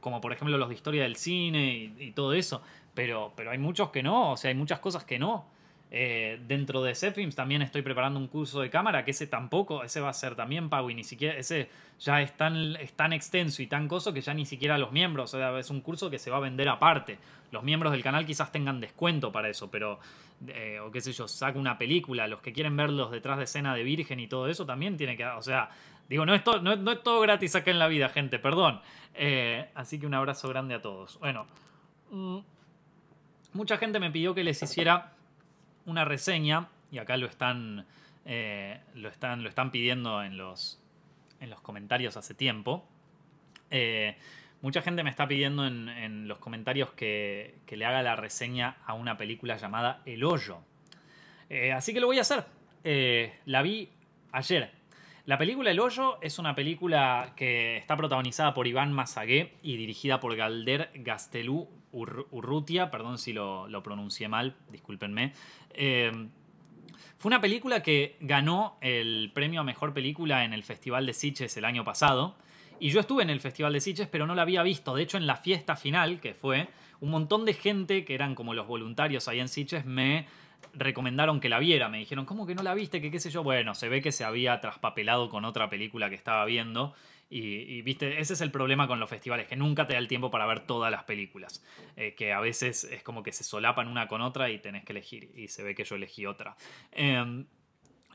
como por ejemplo los de historia del cine y, todo eso. Pero, pero hay muchos que no, o sea, hay muchas cosas que no. Eh, dentro de Zepfilms también estoy preparando un curso de cámara, que ese tampoco, ese va a ser también pago y ni siquiera, ese ya es tan, es tan extenso y tan coso que ya ni siquiera los miembros, o sea, es un curso que se va a vender aparte. Los miembros del canal quizás tengan descuento para eso, pero, eh, o qué sé yo, saco una película, los que quieren ver los detrás de escena de Virgen y todo eso también tiene que, o sea, digo, no es, no, es todo gratis acá en la vida, gente, perdón. Eh, así que un abrazo grande a todos. Bueno, mm, mucha gente me pidió que les hiciera una reseña, y acá lo están, eh, lo están, lo están pidiendo en los, en los comentarios hace tiempo. Eh, mucha gente me está pidiendo en, los comentarios que, le haga la reseña a una película llamada El Hoyo. Eh, así que lo voy a hacer. la vi ayer. La película El Hoyo es una película que está protagonizada por Iván Mazagué y dirigida por Galder Gastelú Urrutia, perdón si lo, pronuncié mal, discúlpenme. Eh, fue una película que ganó el premio a Mejor Película en el Festival de Sitges el año pasado. Y yo estuve en el Festival de Sitges, pero no la había visto. De hecho, en la fiesta final, que fue, un montón de gente, que eran como los voluntarios ahí en Sitges, me recomendaron que la viera. Me dijeron, ¿cómo que no la viste? Que qué sé yo. Bueno, se ve que se había traspapelado con otra película que estaba viendo. Y, viste, ese es el problema con los festivales, que nunca te da el tiempo para ver todas las películas. Eh, que a veces es como que se solapan una con otra y tenés que elegir. Y se ve que yo elegí otra. Em,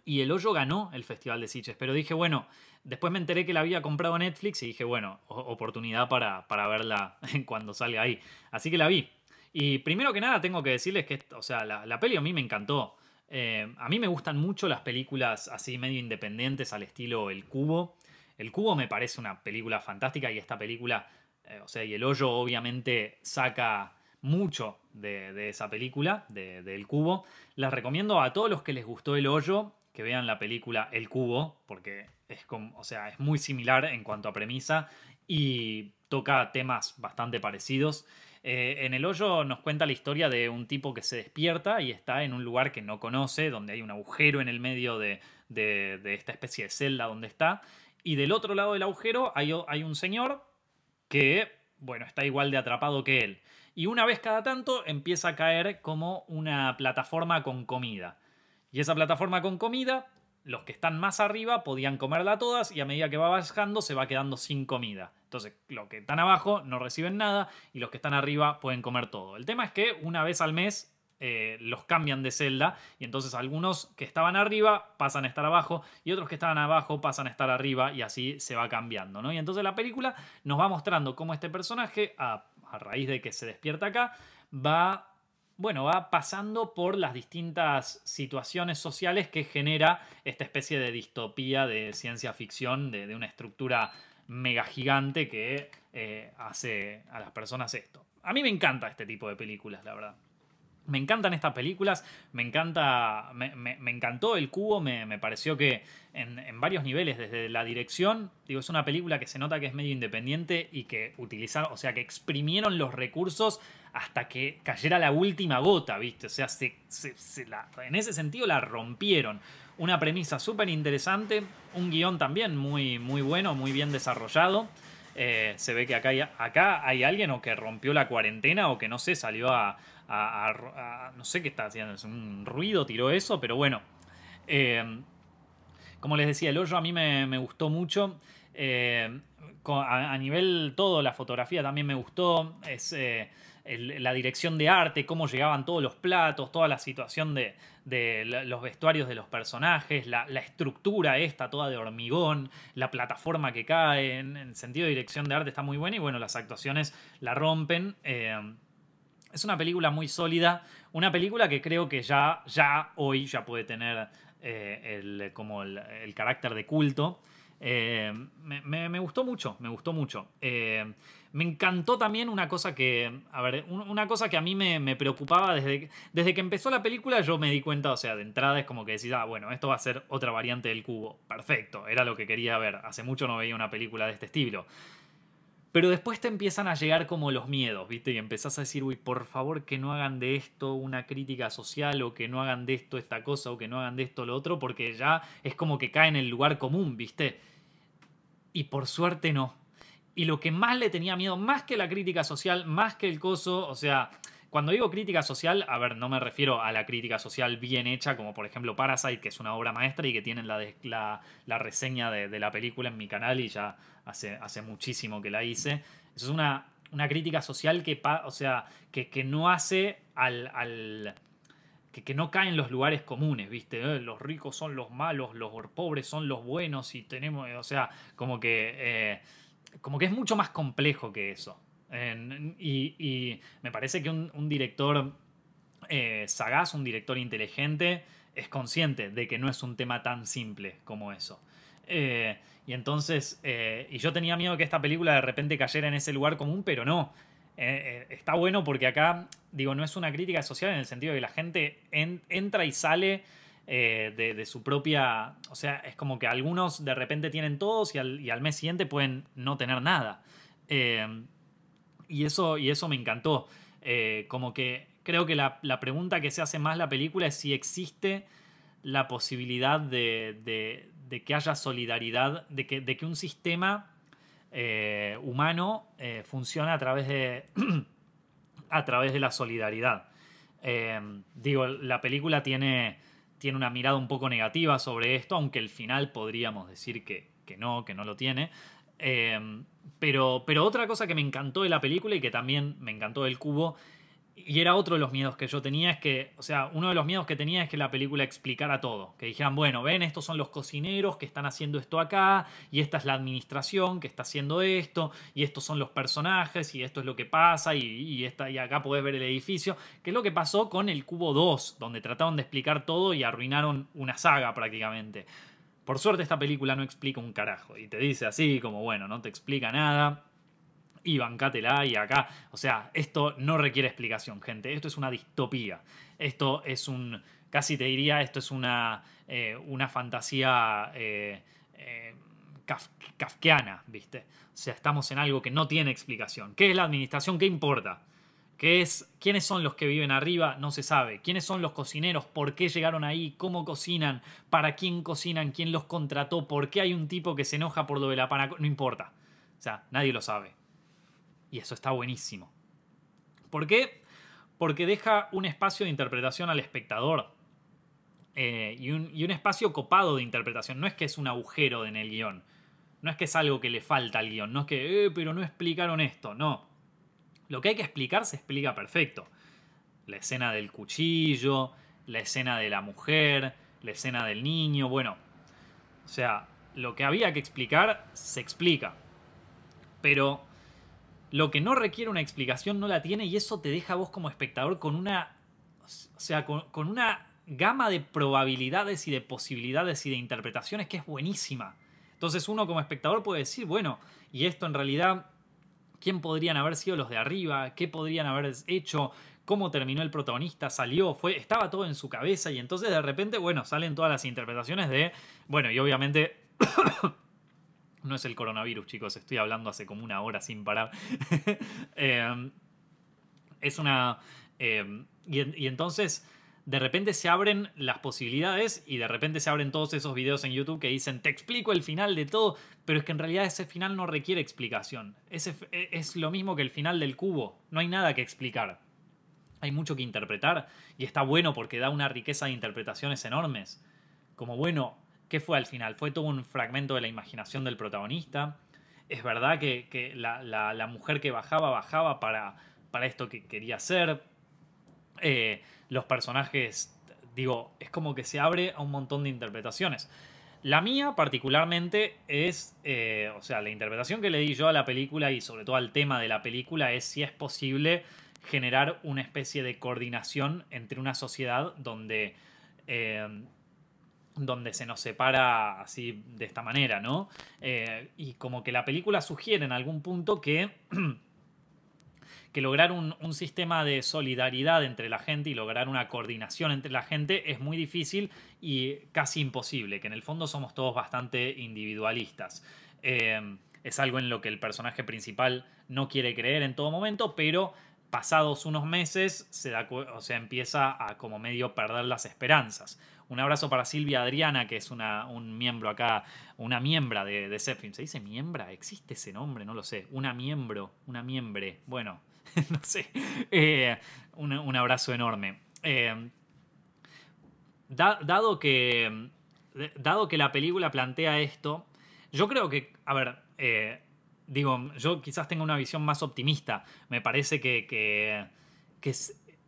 y El Hoyo ganó el Festival de Sitges, pero dije, bueno, después me enteré que la había comprado Netflix y dije, bueno, oportunidad para, para verla cuando salga ahí. Así que la vi. Y primero que nada tengo que decirles que, o sea, la, la peli a mí me encantó. Eh, a mí me gustan mucho las películas así medio independientes al estilo El Cubo. El Cubo me parece una película fantástica y esta película, eh, o sea, y El Hoyo obviamente saca mucho de, esa película, de, Cubo. Les recomiendo a todos los que les gustó El Hoyo que vean la película El Cubo, porque es, como, o sea, es muy similar en cuanto a premisa y toca temas bastante parecidos. Eh, en El Hoyo nos cuenta la historia de un tipo que se despierta y está en un lugar que no conoce, donde hay un agujero en el medio de, de esta especie de celda donde está. Y del otro lado del agujero hay, un señor que, bueno, está igual de atrapado que él. Y una vez cada tanto empieza a caer como una plataforma con comida. Y esa plataforma con comida, los que están más arriba podían comerla todas y a medida que va bajando se va quedando sin comida. Entonces, los que están abajo no reciben nada y los que están arriba pueden comer todo. El tema es que una vez al mes eh, los cambian de celda y entonces algunos que estaban arriba pasan a estar abajo y otros que estaban abajo pasan a estar arriba y así se va cambiando, ¿no? Y entonces la película nos va mostrando cómo este personaje, a, raíz de que se despierta acá, va bueno, va pasando por las distintas situaciones sociales que genera esta especie de distopía de ciencia ficción, de, una estructura mega gigante que eh, hace a las personas esto. A mí me encanta este tipo de películas, la verdad. Me encantan estas películas, me encanta, me, encantó el cubo, me, pareció que en, varios niveles, desde la dirección, digo, es una película que se nota que es medio independiente y que utilizaron, o sea, que exprimieron los recursos hasta que cayera la última gota, ¿viste? O sea, en ese sentido la rompieron. Una premisa súper interesante, un guion también muy, muy bueno, muy bien desarrollado. Eh, se ve que acá hay, acá hay alguien o que rompió la cuarentena o que no sé, salió a, no sé qué está haciendo, es un ruido, tiró eso, pero bueno. Eh, como les decía, el hoyo a mí me, gustó mucho. Eh, a, nivel todo, la fotografía también me gustó. Es la dirección de arte, cómo llegaban todos los platos, toda la situación de, los vestuarios de los personajes, la, estructura esta toda de hormigón, la plataforma que cae, en, sentido de dirección de arte está muy buena y bueno, las actuaciones la rompen. Eh, es una película muy sólida, una película que creo que ya, ya hoy ya puede tener eh, el, como el, carácter de culto. Eh, me, gustó mucho, me gustó mucho. Me encantó también una cosa que, a ver, una cosa que a mí me, preocupaba desde, desde que empezó la película, yo me di cuenta, o sea, de entrada es como que decís, ah, bueno, esto va a ser otra variante del cubo. Perfecto, era lo que quería ver. Hace mucho no veía una película de este estilo. Pero después te empiezan a llegar como los miedos, ¿viste? Y empezás a decir, uy, por favor que no hagan de esto una crítica social o que no hagan de esto esta cosa o que no hagan de esto lo otro, porque ya es como que cae en el lugar común, ¿viste? Y por suerte no y lo que más le tenía miedo, más que la crítica social, más que el coso, o sea, cuando digo crítica social, a ver, no me refiero a la crítica social bien hecha, como por ejemplo Parasite, que es una obra maestra y que tienen la, la, reseña de, la película en mi canal y ya hace, hace muchísimo que la hice. Eso es una, una crítica social que, o sea, que, que no hace al, al que, que, no cae en los lugares comunes, ¿viste? Eh, los ricos son los malos, los pobres son los buenos y tenemos, o sea, como que... Eh, como que es mucho más complejo que eso. Y, me parece que un, director eh, sagaz, un director inteligente, es consciente de que no es un tema tan simple como eso. Eh, y entonces, eh, y yo tenía miedo que esta película de repente cayera en ese lugar común, pero no. está bueno porque acá, digo, no es una crítica social en el sentido de que la gente entra y sale eh, de, su propia... O sea, es como que algunos de repente tienen todos y al, mes siguiente pueden no tener nada. Eh, y, eso, y eso me encantó. Eh, como que creo que la, pregunta que se hace más la película es si existe la posibilidad de, que haya solidaridad, de que, de que un sistema humano funcione a través de, a través de la solidaridad. digo, la película tiene tiene una mirada un poco negativa sobre esto, aunque el final podríamos decir que, no, que no lo tiene. Eh, pero, pero otra cosa que me encantó de la película y que también me encantó del cubo y era otro de los miedos que yo tenía, es que, o sea, uno de los miedos que tenía es que la película explicara todo, que dijeran, bueno, ven, estos son los cocineros que están haciendo esto acá, y esta es la administración que está haciendo esto, y estos son los personajes, y esto es lo que pasa, y, y, y acá podés ver el edificio, que es lo que pasó con el Cubo 2, donde trataron de explicar todo y arruinaron una saga prácticamente. Por suerte esta película no explica un carajo, y te dice así como, bueno, no te explica nada y bancátela y acá. O sea, esto no requiere explicación, gente. Esto es una distopía. Esto es un. Casi te diría, esto es una, eh, una fantasía eh, eh, kafkiana, ¿viste? O sea, estamos en algo que no tiene explicación. ¿Qué es la administración? ¿Qué importa? ¿Qué es, ¿Quiénes son los que viven arriba? No se sabe. ¿Quiénes son los cocineros? ¿Por qué llegaron ahí? ¿Cómo cocinan? ¿Para quién cocinan? ¿Quién los contrató? ¿Por qué hay un tipo que se enoja por lo de la pana? No importa. O sea, nadie lo sabe. Y eso está buenísimo. ¿Por qué? Porque deja un espacio de interpretación al espectador. Eh, y, un, espacio copado de interpretación. No es que es un agujero en el guion. No es que es algo que le falta al guion. No es que, eh, pero no explicaron esto. No. Lo que hay que explicar se explica perfecto. La escena del cuchillo, la escena de la mujer, la escena del niño. Bueno, o sea, lo que había que explicar se explica. Pero lo que no requiere una explicación no la tiene y eso te deja a vos como espectador con una. O sea, con, una gama de probabilidades y de posibilidades y de interpretaciones que es buenísima. Entonces uno como espectador puede decir, bueno, y esto en realidad, ¿quién podrían haber sido los de arriba? ¿Qué podrían haber hecho? cómo terminó el protagonista, salió, fue, estaba todo en su cabeza y entonces de repente, bueno, salen todas las interpretaciones de, bueno, y obviamente... no es el coronavirus, chicos, estoy hablando hace como una hora sin parar. Em, es una... Em, y, entonces de repente se abren las posibilidades y de repente se abren todos esos videos en YouTube que dicen te explico el final de todo, pero es que en realidad ese final no requiere explicación. Ese e, es lo mismo que el final del cubo, no hay nada que explicar. Hay mucho que interpretar y está bueno porque da una riqueza de interpretaciones enormes. Como bueno, ¿qué fue al final? ¿Fue todo un fragmento de la imaginación del protagonista? Es verdad que, la, mujer que bajaba, bajaba para, para esto que quería hacer. Eh, los personajes, digo, es como que se abre a un montón de interpretaciones. La mía particularmente es, eh, o sea, la interpretación que le di yo a la película y sobre todo al tema de la película es si es posible generar una especie de coordinación entre una sociedad donde, eh, donde se nos separa así de esta manera, ¿no? Eh, y como que la película sugiere en algún punto que que lograr un, sistema de solidaridad entre la gente y lograr una coordinación entre la gente es muy difícil y casi imposible, que en el fondo somos todos bastante individualistas. Eh, es algo en lo que el personaje principal no quiere creer en todo momento, pero pasados unos meses se da, o sea, empieza a como medio perder las esperanzas. Un abrazo para Silvia Adriana, que es una, un miembro acá, una miembra de, de ¿Se dice miembra? ¿Existe ese nombre? No lo sé. Una miembro, una miembre. Bueno, no sé. Eh, un, abrazo enorme. Eh, dado, que, dado que la película plantea esto, yo creo que, a ver, eh, digo, yo quizás tenga una visión más optimista. Me parece que, que, que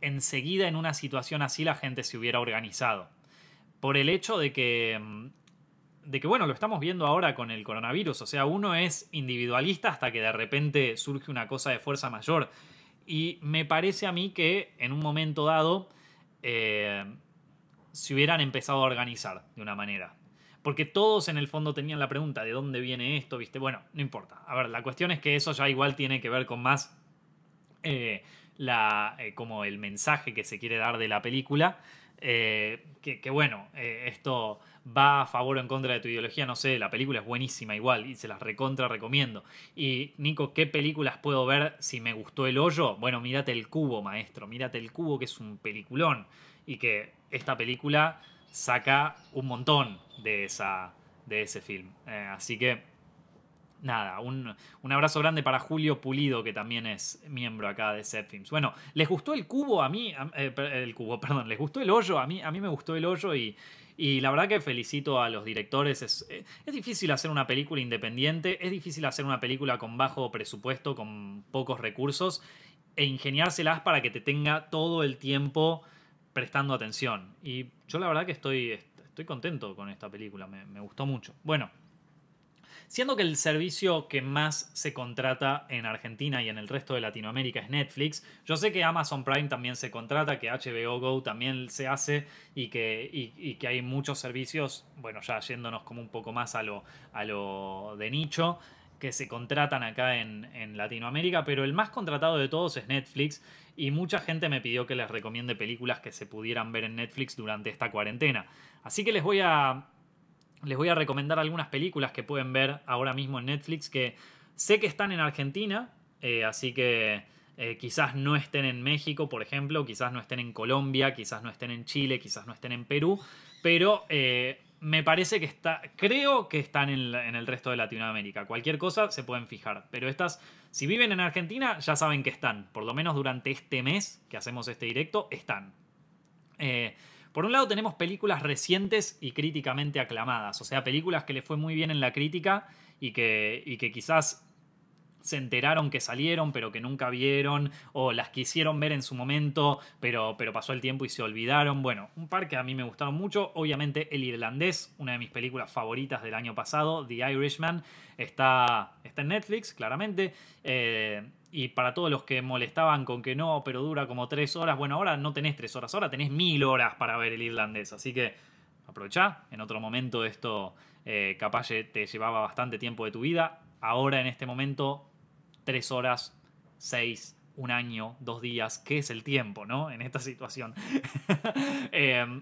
enseguida en una situación así la gente se hubiera organizado. Por el hecho de que de que, bueno, lo estamos viendo ahora con el coronavirus. O sea, uno es individualista hasta que de repente surge una cosa de fuerza mayor. Y me parece a mí que en un momento dado eh, se hubieran empezado a organizar de una manera. Porque todos en el fondo tenían la pregunta de dónde viene esto, ¿viste? Bueno, no importa. A ver, la cuestión es que eso ya igual tiene que ver con más eh, la, eh, como el mensaje que se quiere dar de la película. que, que, bueno, esto va a favor o en contra de tu ideología, no sé, la película es buenísima igual y se las recontra recomiendo. Y Nico, ¿qué películas puedo ver si me gustó el hoyo? Bueno, mírate el cubo, maestro, mírate el cubo que es un peliculón y que esta película saca un montón de, esa, de ese film. Eh, así que nada, un, abrazo grande para Julio Pulido, que también es miembro acá de Set Films. Bueno, ¿les gustó el cubo? A mí, eh, el cubo, perdón, ¿les gustó el hoyo? A mí, a mí me gustó el hoyo y, y la verdad que felicito a los directores. Es, eh, es, difícil hacer una película independiente, es difícil hacer una película con bajo presupuesto, con pocos recursos, e ingeniárselas para que te tenga todo el tiempo prestando atención. Y yo la verdad que estoy, estoy contento con esta película, me, me gustó mucho. Bueno, Siendo que el servicio que más se contrata en Argentina y en el resto de Latinoamérica es Netflix, yo sé que Amazon Prime también se contrata, que HBO Go también se hace y que, que hay muchos servicios, bueno, ya yéndonos como un poco más a lo, a lo de nicho, que se contratan acá en, en Latinoamérica, pero el más contratado de todos es Netflix y mucha gente me pidió que les recomiende películas que se pudieran ver en Netflix durante esta cuarentena. Así que les voy a les voy a recomendar algunas películas que pueden ver ahora mismo en Netflix que sé que están en Argentina, eh, así que eh, quizás no estén en México, por ejemplo, quizás no estén en Colombia, quizás no estén en Chile, quizás no estén en Perú, pero eh, me parece que está, creo que están en, en, el resto de Latinoamérica. Cualquier cosa se pueden fijar, pero estas, si viven en Argentina, ya saben que están, por lo menos durante este mes que hacemos este directo, están. Por un lado tenemos películas recientes y críticamente aclamadas, o sea, películas que le fue muy bien en la crítica y que, y que quizás se enteraron que salieron pero que nunca vieron o las quisieron ver en su momento pero, pero pasó el tiempo y se olvidaron. Bueno, un par que a mí me gustaron mucho. Obviamente El Irlandés, una de mis películas favoritas del año pasado, The Irishman, está, está en Netflix, claramente. Eh, y para todos los que molestaban con que no, pero dura como tres horas, bueno, ahora no tenés tres horas, ahora tenés mil horas para ver el irlandés. Así que aprovechá. En otro momento esto eh, capaz te llevaba bastante tiempo de tu vida. Ahora en este momento, tres horas, seis, un año, dos días, ¿qué es el tiempo, no? En esta situación. Em,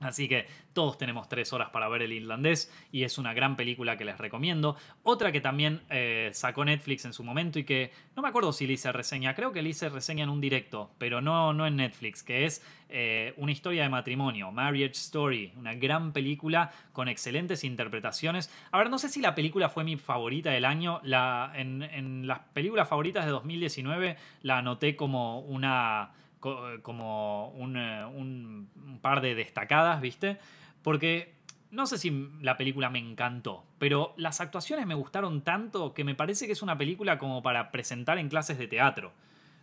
Así que todos tenemos tres horas para ver el irlandés y es una gran película que les recomiendo. Otra que también eh, sacó Netflix en su momento y que no me acuerdo si le hice reseña, creo que le hice reseña en un directo, pero no, no en Netflix, que es eh, una historia de matrimonio, Marriage Story, una gran película con excelentes interpretaciones. A ver, no sé si la película fue mi favorita del año, la, en, en las películas favoritas de 2019 la anoté como una como eh, un, par de destacadas, ¿viste? Porque no sé si la película me encantó, pero las actuaciones me gustaron tanto que me parece que es una película como para presentar en clases de teatro.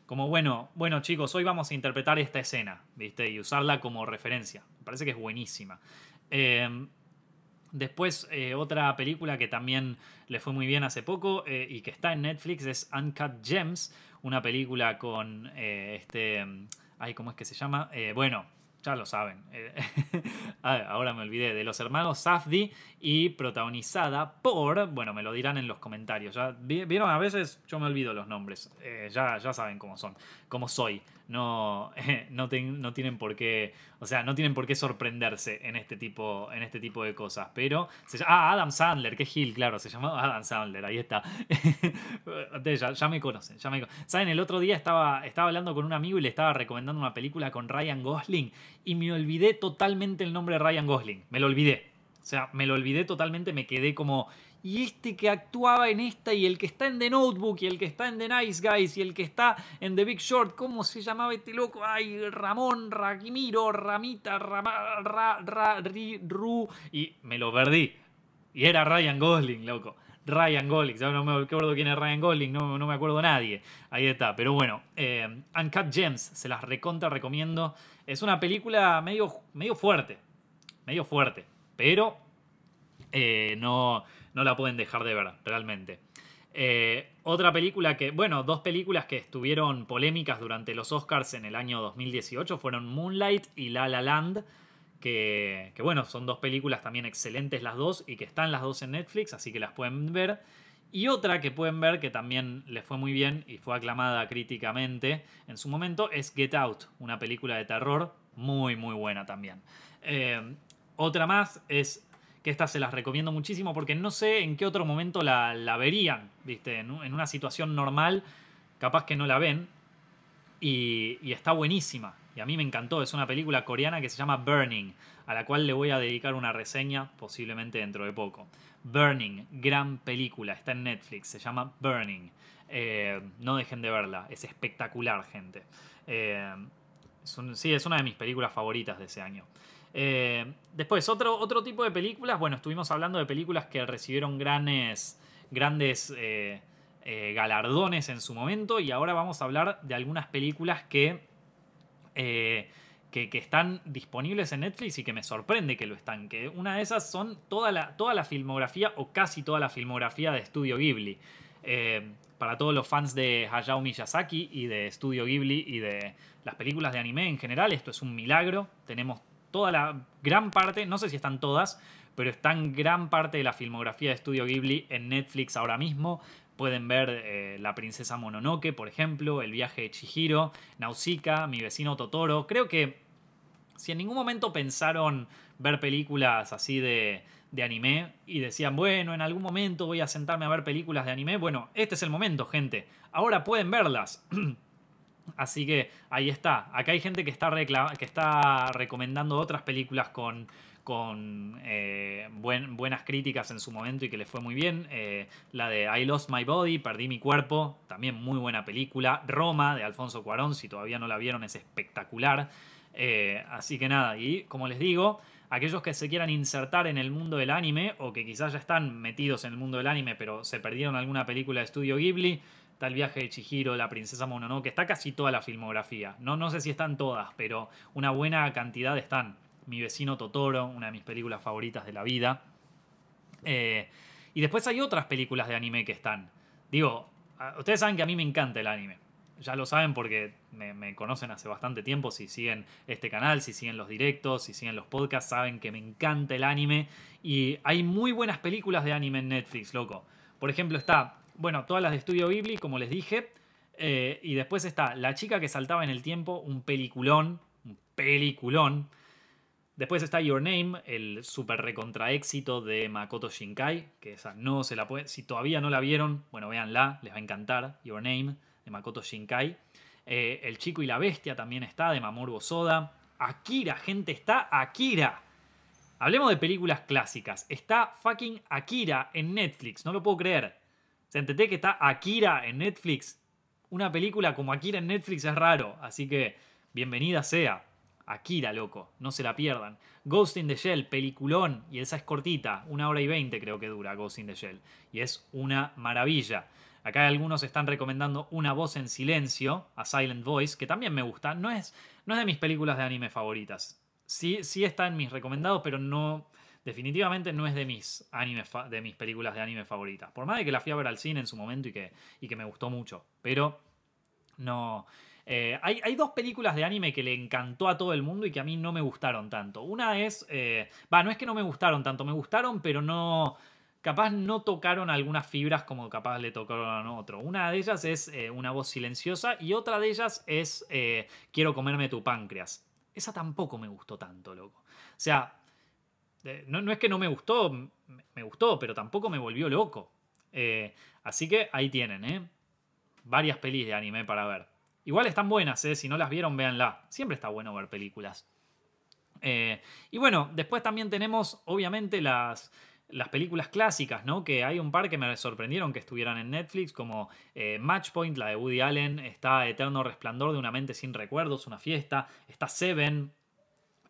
Como, bueno, bueno chicos, hoy vamos a interpretar esta escena, ¿viste? Y usarla como referencia. Me parece que es buenísima. Em, después, eh, otra película que también le fue muy bien hace poco eh, y que está en Netflix es Uncut Gems, una película con eh, este... Ay, ¿cómo es que se llama? Eh, bueno, ya lo saben. Eh, ahora me olvidé. De los hermanos Safdi y protagonizada por. Bueno, me lo dirán en los comentarios. ¿ya? Vieron, a veces yo me olvido los nombres. ya, ya saben cómo son. Cómo soy no, no, no, tienen por qué, o sea, no tienen por qué sorprenderse en este tipo, en este tipo de cosas. Pero, se, ah, Adam Sandler, qué Gil, claro, se llamaba Adam Sandler, ahí está. ya, ya, me conocen, ya me Saben, el otro día estaba, estaba hablando con un amigo y le estaba recomendando una película con Ryan Gosling y me olvidé totalmente el nombre de Ryan Gosling, me lo olvidé. O sea, me lo olvidé totalmente, me quedé como y este que actuaba en esta y el que está en The Notebook y el que está en The Nice Guys y el que está en The Big Short, ¿cómo se llamaba este loco? Ay, Ramón, Raquimiro, Ramita, Rama, Ra, Ra, Ri, Ru y me lo perdí. Y era Ryan Gosling, loco. Ryan Gosling, no me acuerdo quién es Ryan Gosling, no, no me acuerdo nadie. Ahí está, pero bueno, eh, Uncut Gems, se las recontra recomiendo. Es una película medio, medio fuerte, medio fuerte, pero eh, no, no la pueden dejar de ver, realmente. Eh, otra película que, bueno, dos películas que estuvieron polémicas durante los Oscars en el año 2018 fueron Moonlight y La La Land, que, bueno, son dos películas también excelentes las dos y que están las dos en Netflix, así que las pueden ver. Y otra que pueden ver que también les fue muy bien y fue aclamada críticamente en su momento es Get Out, una película de terror muy muy buena también. Eh, otra más es que estas se las recomiendo muchísimo porque no sé en qué otro momento la, verían, ¿viste? En, una situación normal, capaz que no la ven. Y, está buenísima. Y a mí me encantó. Es una película coreana que se llama Burning, a la cual le voy a dedicar una reseña posiblemente dentro de poco. Burning, gran película, está en Netflix, se llama Burning. Eh, no dejen de verla, es espectacular, gente. Eh, sí, es una de mis películas favoritas de ese año. Eh, después, otro, otro tipo de películas. Bueno, estuvimos hablando de películas que recibieron grandes, grandes eh, eh, galardones en su momento. Y ahora vamos a hablar de algunas películas que, que, están disponibles en Netflix y que me sorprende que lo están. Que una de esas son toda la, toda la filmografía o casi toda la filmografía de Studio Ghibli. para todos los fans de Hayao Miyazaki y de Studio Ghibli y de las películas de anime en general, esto es un milagro. Tenemos toda la gran parte, no sé si están todas, pero están gran parte de la filmografía de Studio Ghibli en Netflix ahora mismo. Pueden ver eh, La Princesa Mononoke, por ejemplo, El viaje de Chihiro, Nausicaa, Mi vecino Totoro. Creo que si en ningún momento pensaron ver películas así de, de anime y decían, bueno, en algún momento voy a sentarme a ver películas de anime, bueno, este es el momento, gente. Ahora pueden verlas. Así que ahí está. Acá hay gente que está, que está recomendando otras películas con, con eh, buenas críticas en su momento y que le fue muy bien. Eh, la de I Lost My Body, Perdí mi cuerpo, también muy buena película. Roma, de Alfonso Cuarón, si todavía no la vieron, es espectacular. Eh, así que nada, y como les digo, aquellos que se quieran insertar en el mundo del anime o que quizás ya están metidos en el mundo del anime pero se perdieron alguna película de estudio Ghibli, Está el viaje de Chihiro, la princesa Mononoke, está casi toda la filmografía. No, no sé si están todas, pero una buena cantidad están. Mi vecino Totoro, una de mis películas favoritas de la vida. Eh, y después hay otras películas de anime que están. Digo, ustedes saben que a mí me encanta el anime. Ya lo saben porque me, me, conocen hace bastante tiempo. Si siguen este canal, si siguen los directos, si siguen los podcasts, saben que me encanta el anime. Y hay muy buenas películas de anime en Netflix, loco. Por ejemplo, está bueno, todas las de Estudio Ghibli, como les dije. Eh, y después está La chica que saltaba en el tiempo, un peliculón, un peliculón. Después está Your Name, el super recontra éxito de Makoto Shinkai, que esa no se la puede. Si todavía no la vieron, bueno, véanla, les va a encantar. Your Name, de Makoto Shinkai. Eh, el chico y la bestia también está, de Mamoru Soda. Akira, gente, está Akira. Hablemos de películas clásicas. Está fucking Akira en Netflix, no lo puedo creer. ¿Se entendé que está Akira en Netflix? Una película como Akira en Netflix es raro, así que bienvenida sea. Akira, loco, no se la pierdan. Ghost in the Shell, peliculón, y esa es cortita, una hora y veinte creo que dura Ghost in the Shell, y es una maravilla. Acá algunos están recomendando Una voz en silencio, a Silent Voice, que también me gusta. No es, no es de mis películas de anime favoritas. Sí, sí está en mis recomendados, pero no. Definitivamente no es de mis, de mis películas de anime favoritas. Por más de que la fui a ver al cine en su momento y que, y que me gustó mucho. Pero no. Eh, hay, dos películas de anime que le encantó a todo el mundo y que a mí no me gustaron tanto. Una es. Eh, va, no es que no me gustaron tanto, me gustaron, pero no. Capaz no tocaron algunas fibras como capaz le tocaron a otro. Una de ellas es eh, una voz silenciosa y otra de ellas es Quiero comerme tu páncreas. Esa tampoco me gustó tanto, loco. O sea, no, no es que no me gustó, me gustó, pero tampoco me volvió loco. así que ahí tienen, ¿eh? Varias pelis de anime para ver. Igual están buenas, ¿eh? si no las vieron, véanla. Siempre está bueno ver películas. Eh, y bueno, después también tenemos, obviamente, las, las películas clásicas, ¿no? Que hay un par que me sorprendieron que estuvieran en Netflix, como eh, Matchpoint, la de Woody Allen, está Eterno Resplandor de una mente sin recuerdos, una fiesta, está Seven,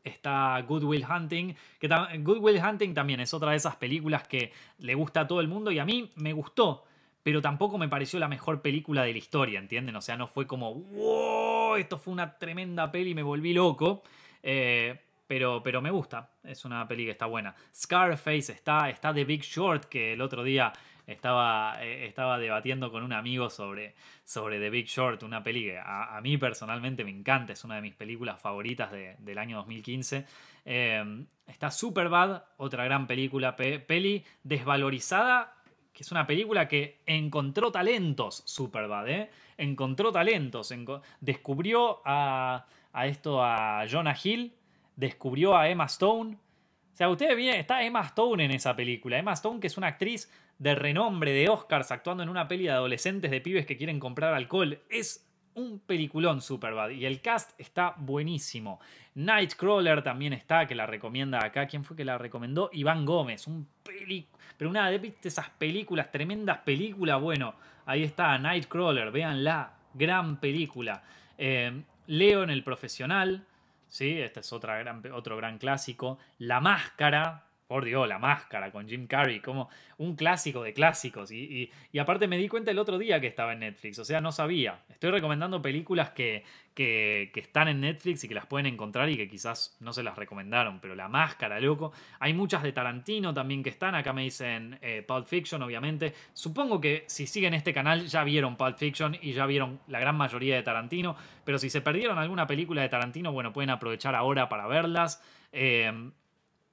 está Good Will Hunting, que Good Will Hunting también es otra de esas películas que le gusta a todo el mundo y a mí me gustó pero tampoco me pareció la mejor película de la historia, ¿entienden? O sea, no fue como, wow, esto fue una tremenda peli me volví loco. Eh, pero, pero me gusta, es una peli que está buena. Scarface está, está The Big Short, que el otro día estaba, eh, estaba debatiendo con un amigo sobre, sobre The Big Short, una peli que a, mí personalmente me encanta, es una de mis películas favoritas del año 2015. Eh, está Superbad, otra gran película, peli desvalorizada que es una película que encontró talentos, Superbad, ¿eh? Encontró talentos, descubrió a, a, esto, a Jonah Hill, descubrió a Emma Stone. O sea, ustedes bien, está Emma Stone en esa película. Emma Stone, que es una actriz de renombre de Oscars, actuando en una peli de adolescentes de pibes que quieren comprar alcohol. Es un peliculón Superbad y el cast está buenísimo. Nightcrawler también está, que la recomienda acá. ¿Quién fue que la recomendó? Iván Gómez, un peli... Pero una de esas películas, tremendas películas, bueno, ahí está Nightcrawler, véanla, gran película. Eh, Leo en el profesional, ¿sí? Este es otra gran, otro gran clásico. La Máscara, por Dios, la máscara con Jim Carrey, como un clásico de clásicos. Y, aparte me di cuenta el otro día que estaba en Netflix, o sea, no sabía. Estoy recomendando películas que, están en Netflix y que las pueden encontrar y que quizás no se las recomendaron, pero la máscara, loco. Hay muchas de Tarantino también que están, acá me dicen eh, Pulp Fiction, obviamente. Supongo que si siguen este canal ya vieron Pulp Fiction y ya vieron la gran mayoría de Tarantino, pero si se perdieron alguna película de Tarantino, bueno, pueden aprovechar ahora para verlas. Eh,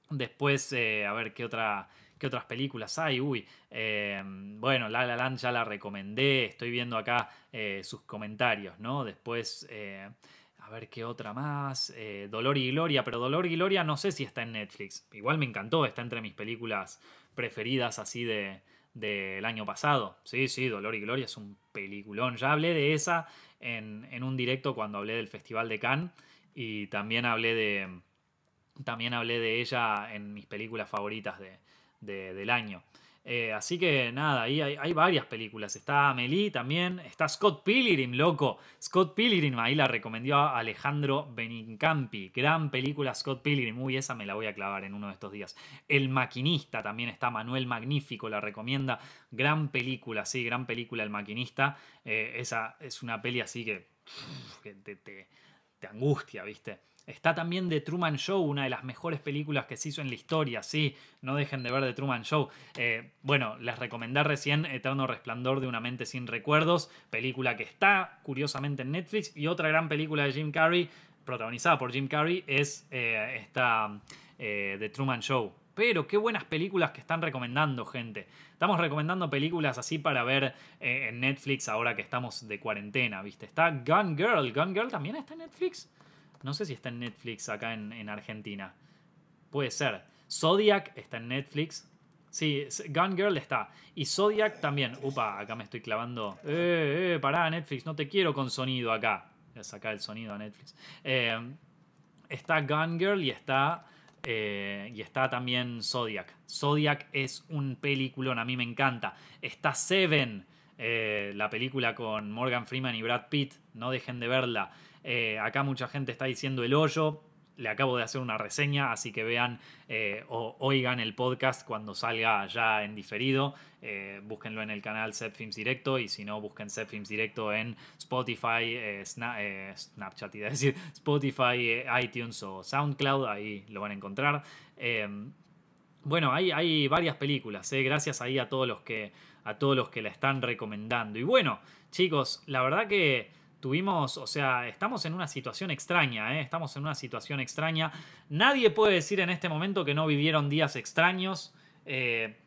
Después, eh, a ver qué, otra, qué otras películas hay. Uy, eh, bueno, La La Land ya la recomendé. Estoy viendo acá eh, sus comentarios, ¿no? Después, a ver qué otra más. Dolor y Gloria, pero Dolor y Gloria no sé si está en Netflix. Igual me encantó, está entre mis películas preferidas así de del año pasado. Sí, sí, Dolor y Gloria es un peliculón. Ya hablé de esa en, en un directo cuando hablé del Festival de Cannes y también hablé de también hablé de ella en mis películas favoritas de, del año. Eh, así que nada, ahí hay, varias películas. Está Amelie también. Está Scott Pilgrim, loco. Scott Pilgrim, ahí la recomendó Alejandro Benincampi. Gran película Scott Pilgrim. Uy, esa me la voy a clavar en uno de estos días. El Maquinista también está. Manuel Magnífico la recomienda. Gran película, sí, gran película El Maquinista. Eh, esa es una peli así que, te, te angustia, ¿viste? Está también The Truman Show, una de las mejores películas que se hizo en la historia, sí, no dejen de ver The Truman Show. Eh, bueno, les recomendé recién Eterno Resplandor de una mente sin recuerdos, película que está curiosamente en Netflix, y otra gran película de Jim Carrey, protagonizada por Jim Carrey, es eh, esta eh, The Truman Show. Pero qué buenas películas que están recomendando, gente. Estamos recomendando películas así para ver eh, en Netflix ahora que estamos de cuarentena, ¿viste? Está Gun Girl. ¿Gun Girl también está en Netflix? No sé si está en Netflix acá en, en Argentina. Puede ser. Zodiac está en Netflix. Sí, Gun Girl está. Y Zodiac también. Upa, acá me estoy clavando. Eh, eh, pará, Netflix, no te quiero con sonido acá. Voy a sacar el sonido a Netflix. Eh, está Gun Girl y está. Eh, y está también Zodiac. Zodiac es un peliculón, a mí me encanta. Está Seven, eh, la película con Morgan Freeman y Brad Pitt. No dejen de verla. Acá mucha gente está diciendo El Hoyo le acabo de hacer una reseña, así que vean eh, o oigan el podcast cuando salga ya en diferido. Eh, búsquenlo en el canal Films Directo y si no, busquen Films Directo en Spotify, eh, Snapchat, y decir Spotify, iTunes o SoundCloud, ahí lo van a encontrar. bueno, hay, hay varias películas, gracias ahí a todos los que a todos los que la están recomendando. Y bueno, chicos, la verdad que Tuvimos, o sea, estamos en una situación extraña, ¿eh? estamos en una situación extraña. Nadie puede decir en este momento que no vivieron días extraños. Eh,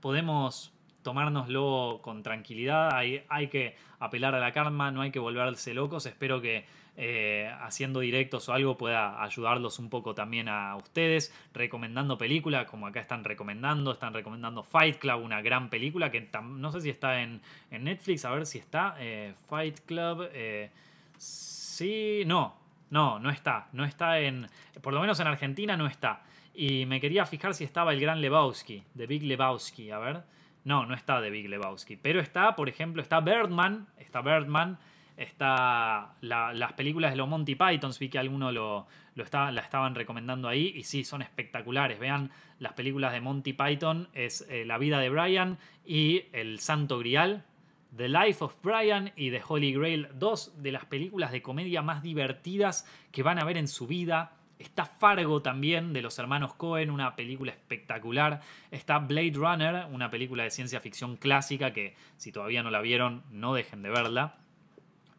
podemos tomárnoslo con tranquilidad, hay, hay que apelar a la karma, no hay que volverse locos. Espero que eh, haciendo directos o algo pueda ayudarlos un poco también a ustedes, recomendando películas, como acá están recomendando, están recomendando Fight Club, una gran película que no sé si está en, Netflix, a ver si está. Eh, Fight Club, eh, sí, no, no, no está, no está en, por lo menos en Argentina no está. Y me quería fijar si estaba el gran Lebowski, de Big Lebowski, a ver. No, no está de Big Lebowski. Pero está, por ejemplo, está Birdman. Está Birdman. Está las películas de los Monty Pythons, vi que algunos lo, lo la estaban recomendando ahí y sí, son espectaculares. Vean las películas de Monty Python, es eh, La vida de Brian y El Santo Grial, The Life of Brian y The Holy Grail, dos de las películas de comedia más divertidas que van a ver en su vida. Está Fargo también, de los hermanos Cohen, una película espectacular. Está Blade Runner, una película de ciencia ficción clásica que si todavía no la vieron, no dejen de verla.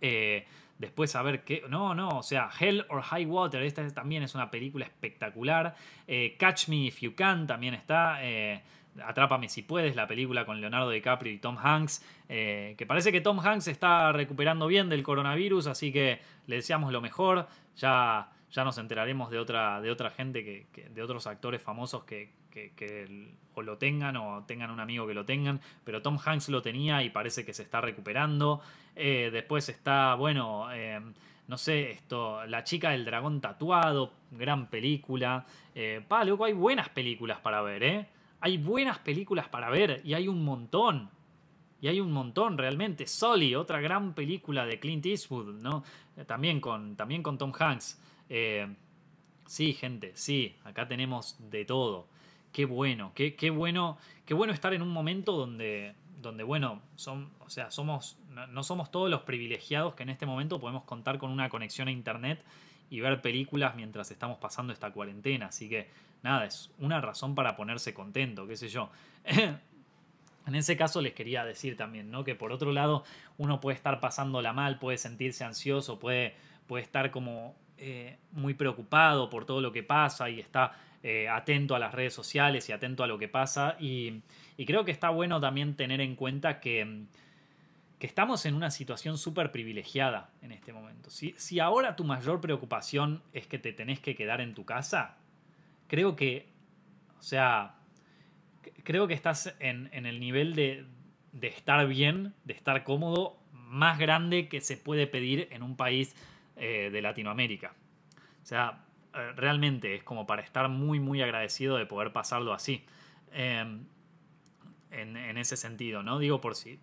Eh, después a ver qué. No, no, o sea, Hell or High Water, esta también es una película espectacular. Eh, Catch Me If You Can también está. Eh, Atrápame si puedes, la película con Leonardo DiCaprio y Tom Hanks, que parece que Tom Hanks está recuperando bien del coronavirus, así que le deseamos lo mejor. Ya, ya nos enteraremos de otra, de otra gente, que, de otros actores famosos que, que, o lo tengan o tengan un amigo que lo tengan, pero Tom Hanks lo tenía y parece que se está recuperando. Eh, después está, bueno, eh, no sé, esto, La chica del dragón tatuado, gran película. Eh, pa, hay buenas películas para ver, ¿eh? Hay buenas películas para ver y hay un montón. Y hay un montón realmente. Sully, otra gran película de Clint Eastwood, ¿no? También con, también con Tom Hanks. sí, gente, sí, acá tenemos de todo qué bueno, qué, bueno, qué bueno estar en un momento donde, donde bueno, son, o sea, somos, no somos todos los privilegiados que en este momento podemos contar con una conexión a internet y ver películas mientras estamos pasando esta cuarentena. Así que nada, es una razón para ponerse contento, qué sé yo. En ese caso les quería decir también, ¿no? Que por otro lado uno puede estar pasándola mal, puede sentirse ansioso, puede, puede estar como eh, muy preocupado por todo lo que pasa y está eh, atento a las redes sociales y atento a lo que pasa. Y, creo que está bueno también tener en cuenta que, que estamos en una situación súper privilegiada en este momento. Si, si ahora tu mayor preocupación es que te tenés que quedar en tu casa, creo que, o sea, creo que estás en, el nivel de, de estar bien, de estar cómodo, más grande que se puede pedir en un país eh, de Latinoamérica. O sea, realmente es como para estar muy, muy agradecido de poder pasarlo así. Em, en, ese sentido, ¿no? Digo por sí.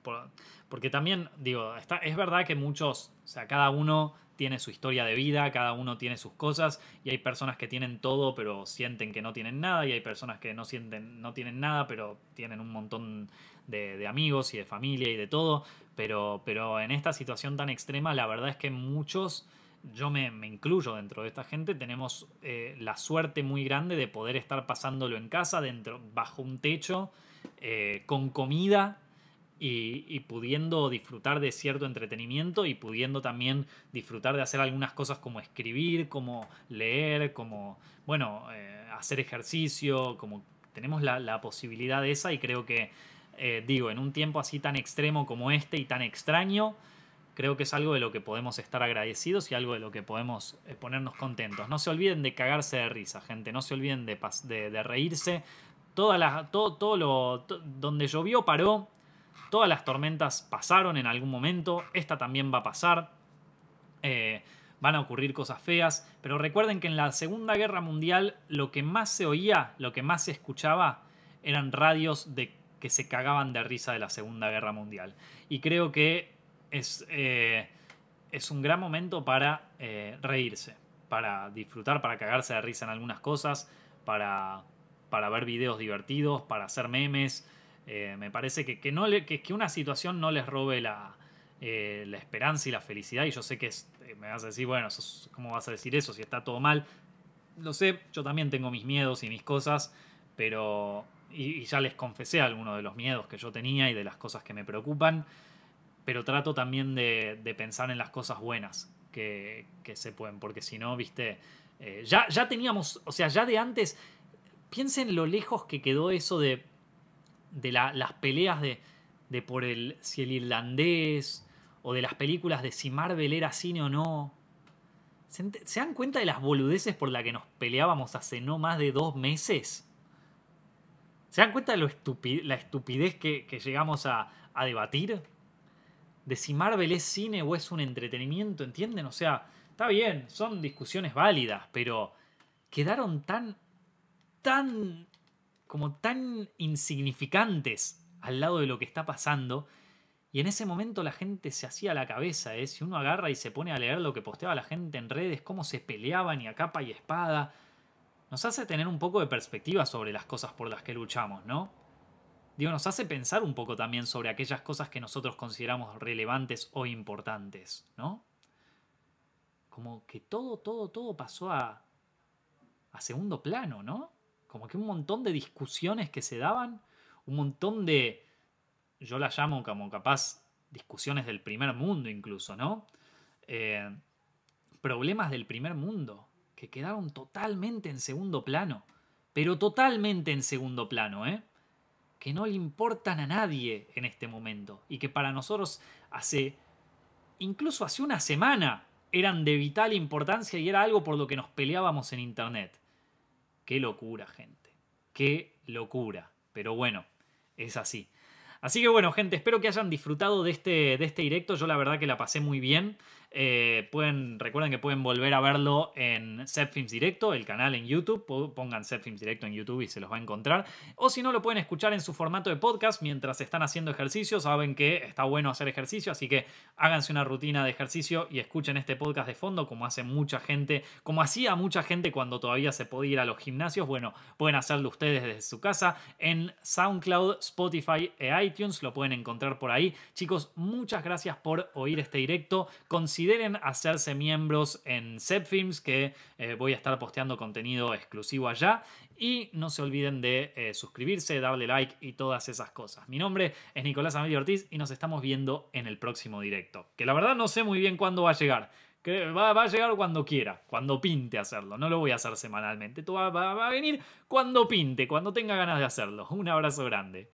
porque también, digo, está, es verdad que muchos, o sea, cada uno tiene su historia de vida, cada uno tiene sus cosas, y hay personas que tienen todo, pero sienten que no tienen nada, y hay personas que no sienten, no tienen nada, pero tienen un montón de, amigos y de familia y de todo. Pero, pero en esta situación tan extrema, la verdad es que muchos yo me, incluyo dentro de esta gente, tenemos eh, la suerte muy grande de poder estar pasándolo en casa, dentro, bajo un techo, eh, con comida y, pudiendo disfrutar de cierto entretenimiento y pudiendo también disfrutar de hacer algunas cosas como escribir, como leer, como, bueno, eh, hacer ejercicio, como tenemos la, posibilidad de esa y creo que, digo, en un tiempo así tan extremo como este y tan extraño, creo que es algo de lo que podemos estar agradecidos y algo de lo que podemos eh, ponernos contentos. No se olviden de cagarse de risa, gente, no se olviden de, de, reírse. Toda la, todo, todo lo, donde llovió paró, todas las tormentas pasaron en algún momento, esta también va a pasar. Eh, van a ocurrir cosas feas, pero recuerden que en la Segunda Guerra Mundial lo que más se oía, lo que más se escuchaba, eran radios de que se cagaban de risa de la Segunda Guerra Mundial. Y creo que es, eh, es un gran momento para eh, reírse, para disfrutar, para cagarse de risa en algunas cosas, para, para ver videos divertidos, para hacer memes. Eh, me parece que, que no que, una situación no les robe la, la esperanza y la felicidad. Y yo sé que me vas a decir, bueno, ¿cómo vas a decir eso si está todo mal? Lo sé, yo también tengo mis miedos y mis cosas, pero... Y, y ya les confesé algunos de los miedos que yo tenía y de las cosas que me preocupan pero trato también de, pensar en las cosas buenas que, se pueden, porque si no, viste, eh, ya, ya teníamos, o sea, ya de antes, piensen lo lejos que quedó eso de, de las peleas de, de por el, si el irlandés, o de las películas de si Marvel era cine o no. ¿Se, dan cuenta de las boludeces por las que nos peleábamos hace no más de dos meses? ¿Se dan cuenta de lo la estupidez que, que llegamos a, a debatir? De si Marvel es cine o es un entretenimiento, ¿entienden? O sea, está bien, son discusiones válidas, pero quedaron tan, tan, como tan insignificantes al lado de lo que está pasando. Y en ese momento la gente se hacía la cabeza, ¿eh? Si uno agarra y se pone a leer lo que posteaba la gente en redes, cómo se peleaban y a capa y espada, nos hace tener un poco de perspectiva sobre las cosas por las que luchamos, ¿no? Digo, nos hace pensar un poco también sobre aquellas cosas que nosotros consideramos relevantes o importantes, ¿no? Como que todo, todo, todo pasó a, a segundo plano, ¿no? Como que un montón de discusiones que se daban, un montón de, yo las llamo como capaz discusiones del primer mundo incluso, ¿no? Eh, problemas del primer mundo que quedaron totalmente en segundo plano, pero totalmente en segundo plano, ¿eh? Que no le importan a nadie en este momento y que para nosotros hace, incluso hace una semana, eran de vital importancia y era algo por lo que nos peleábamos en Internet. Qué locura, gente. Qué locura. Pero bueno, es así. Así que bueno, gente, espero que hayan disfrutado de este, de este directo. Yo la verdad que la pasé muy bien. Eh, pueden, recuerden que pueden volver a verlo en Zepfilms Directo, el canal en YouTube. Pongan Zepfilms Directo en YouTube y se los va a encontrar. O si no, lo pueden escuchar en su formato de podcast mientras están haciendo ejercicio. Saben que está bueno hacer ejercicio, así que háganse una rutina de ejercicio y escuchen este podcast de fondo, como hace mucha gente, como hacía mucha gente cuando todavía se podía ir a los gimnasios. Bueno, pueden hacerlo ustedes desde su casa en SoundCloud, Spotify e iTunes. Lo pueden encontrar por ahí. Chicos, muchas gracias por oír este directo consideren hacerse miembros en Zepfilms, que eh, voy a estar posteando contenido exclusivo allá. Y no se olviden de eh, suscribirse, darle like y todas esas cosas. Mi nombre es Nicolás Amelio Ortiz y nos estamos viendo en el próximo directo. Que la verdad no sé muy bien cuándo va a llegar. Va, a llegar cuando quiera, cuando pinte hacerlo. No lo voy a hacer semanalmente. Va a venir cuando pinte, cuando tenga ganas de hacerlo. Un abrazo grande.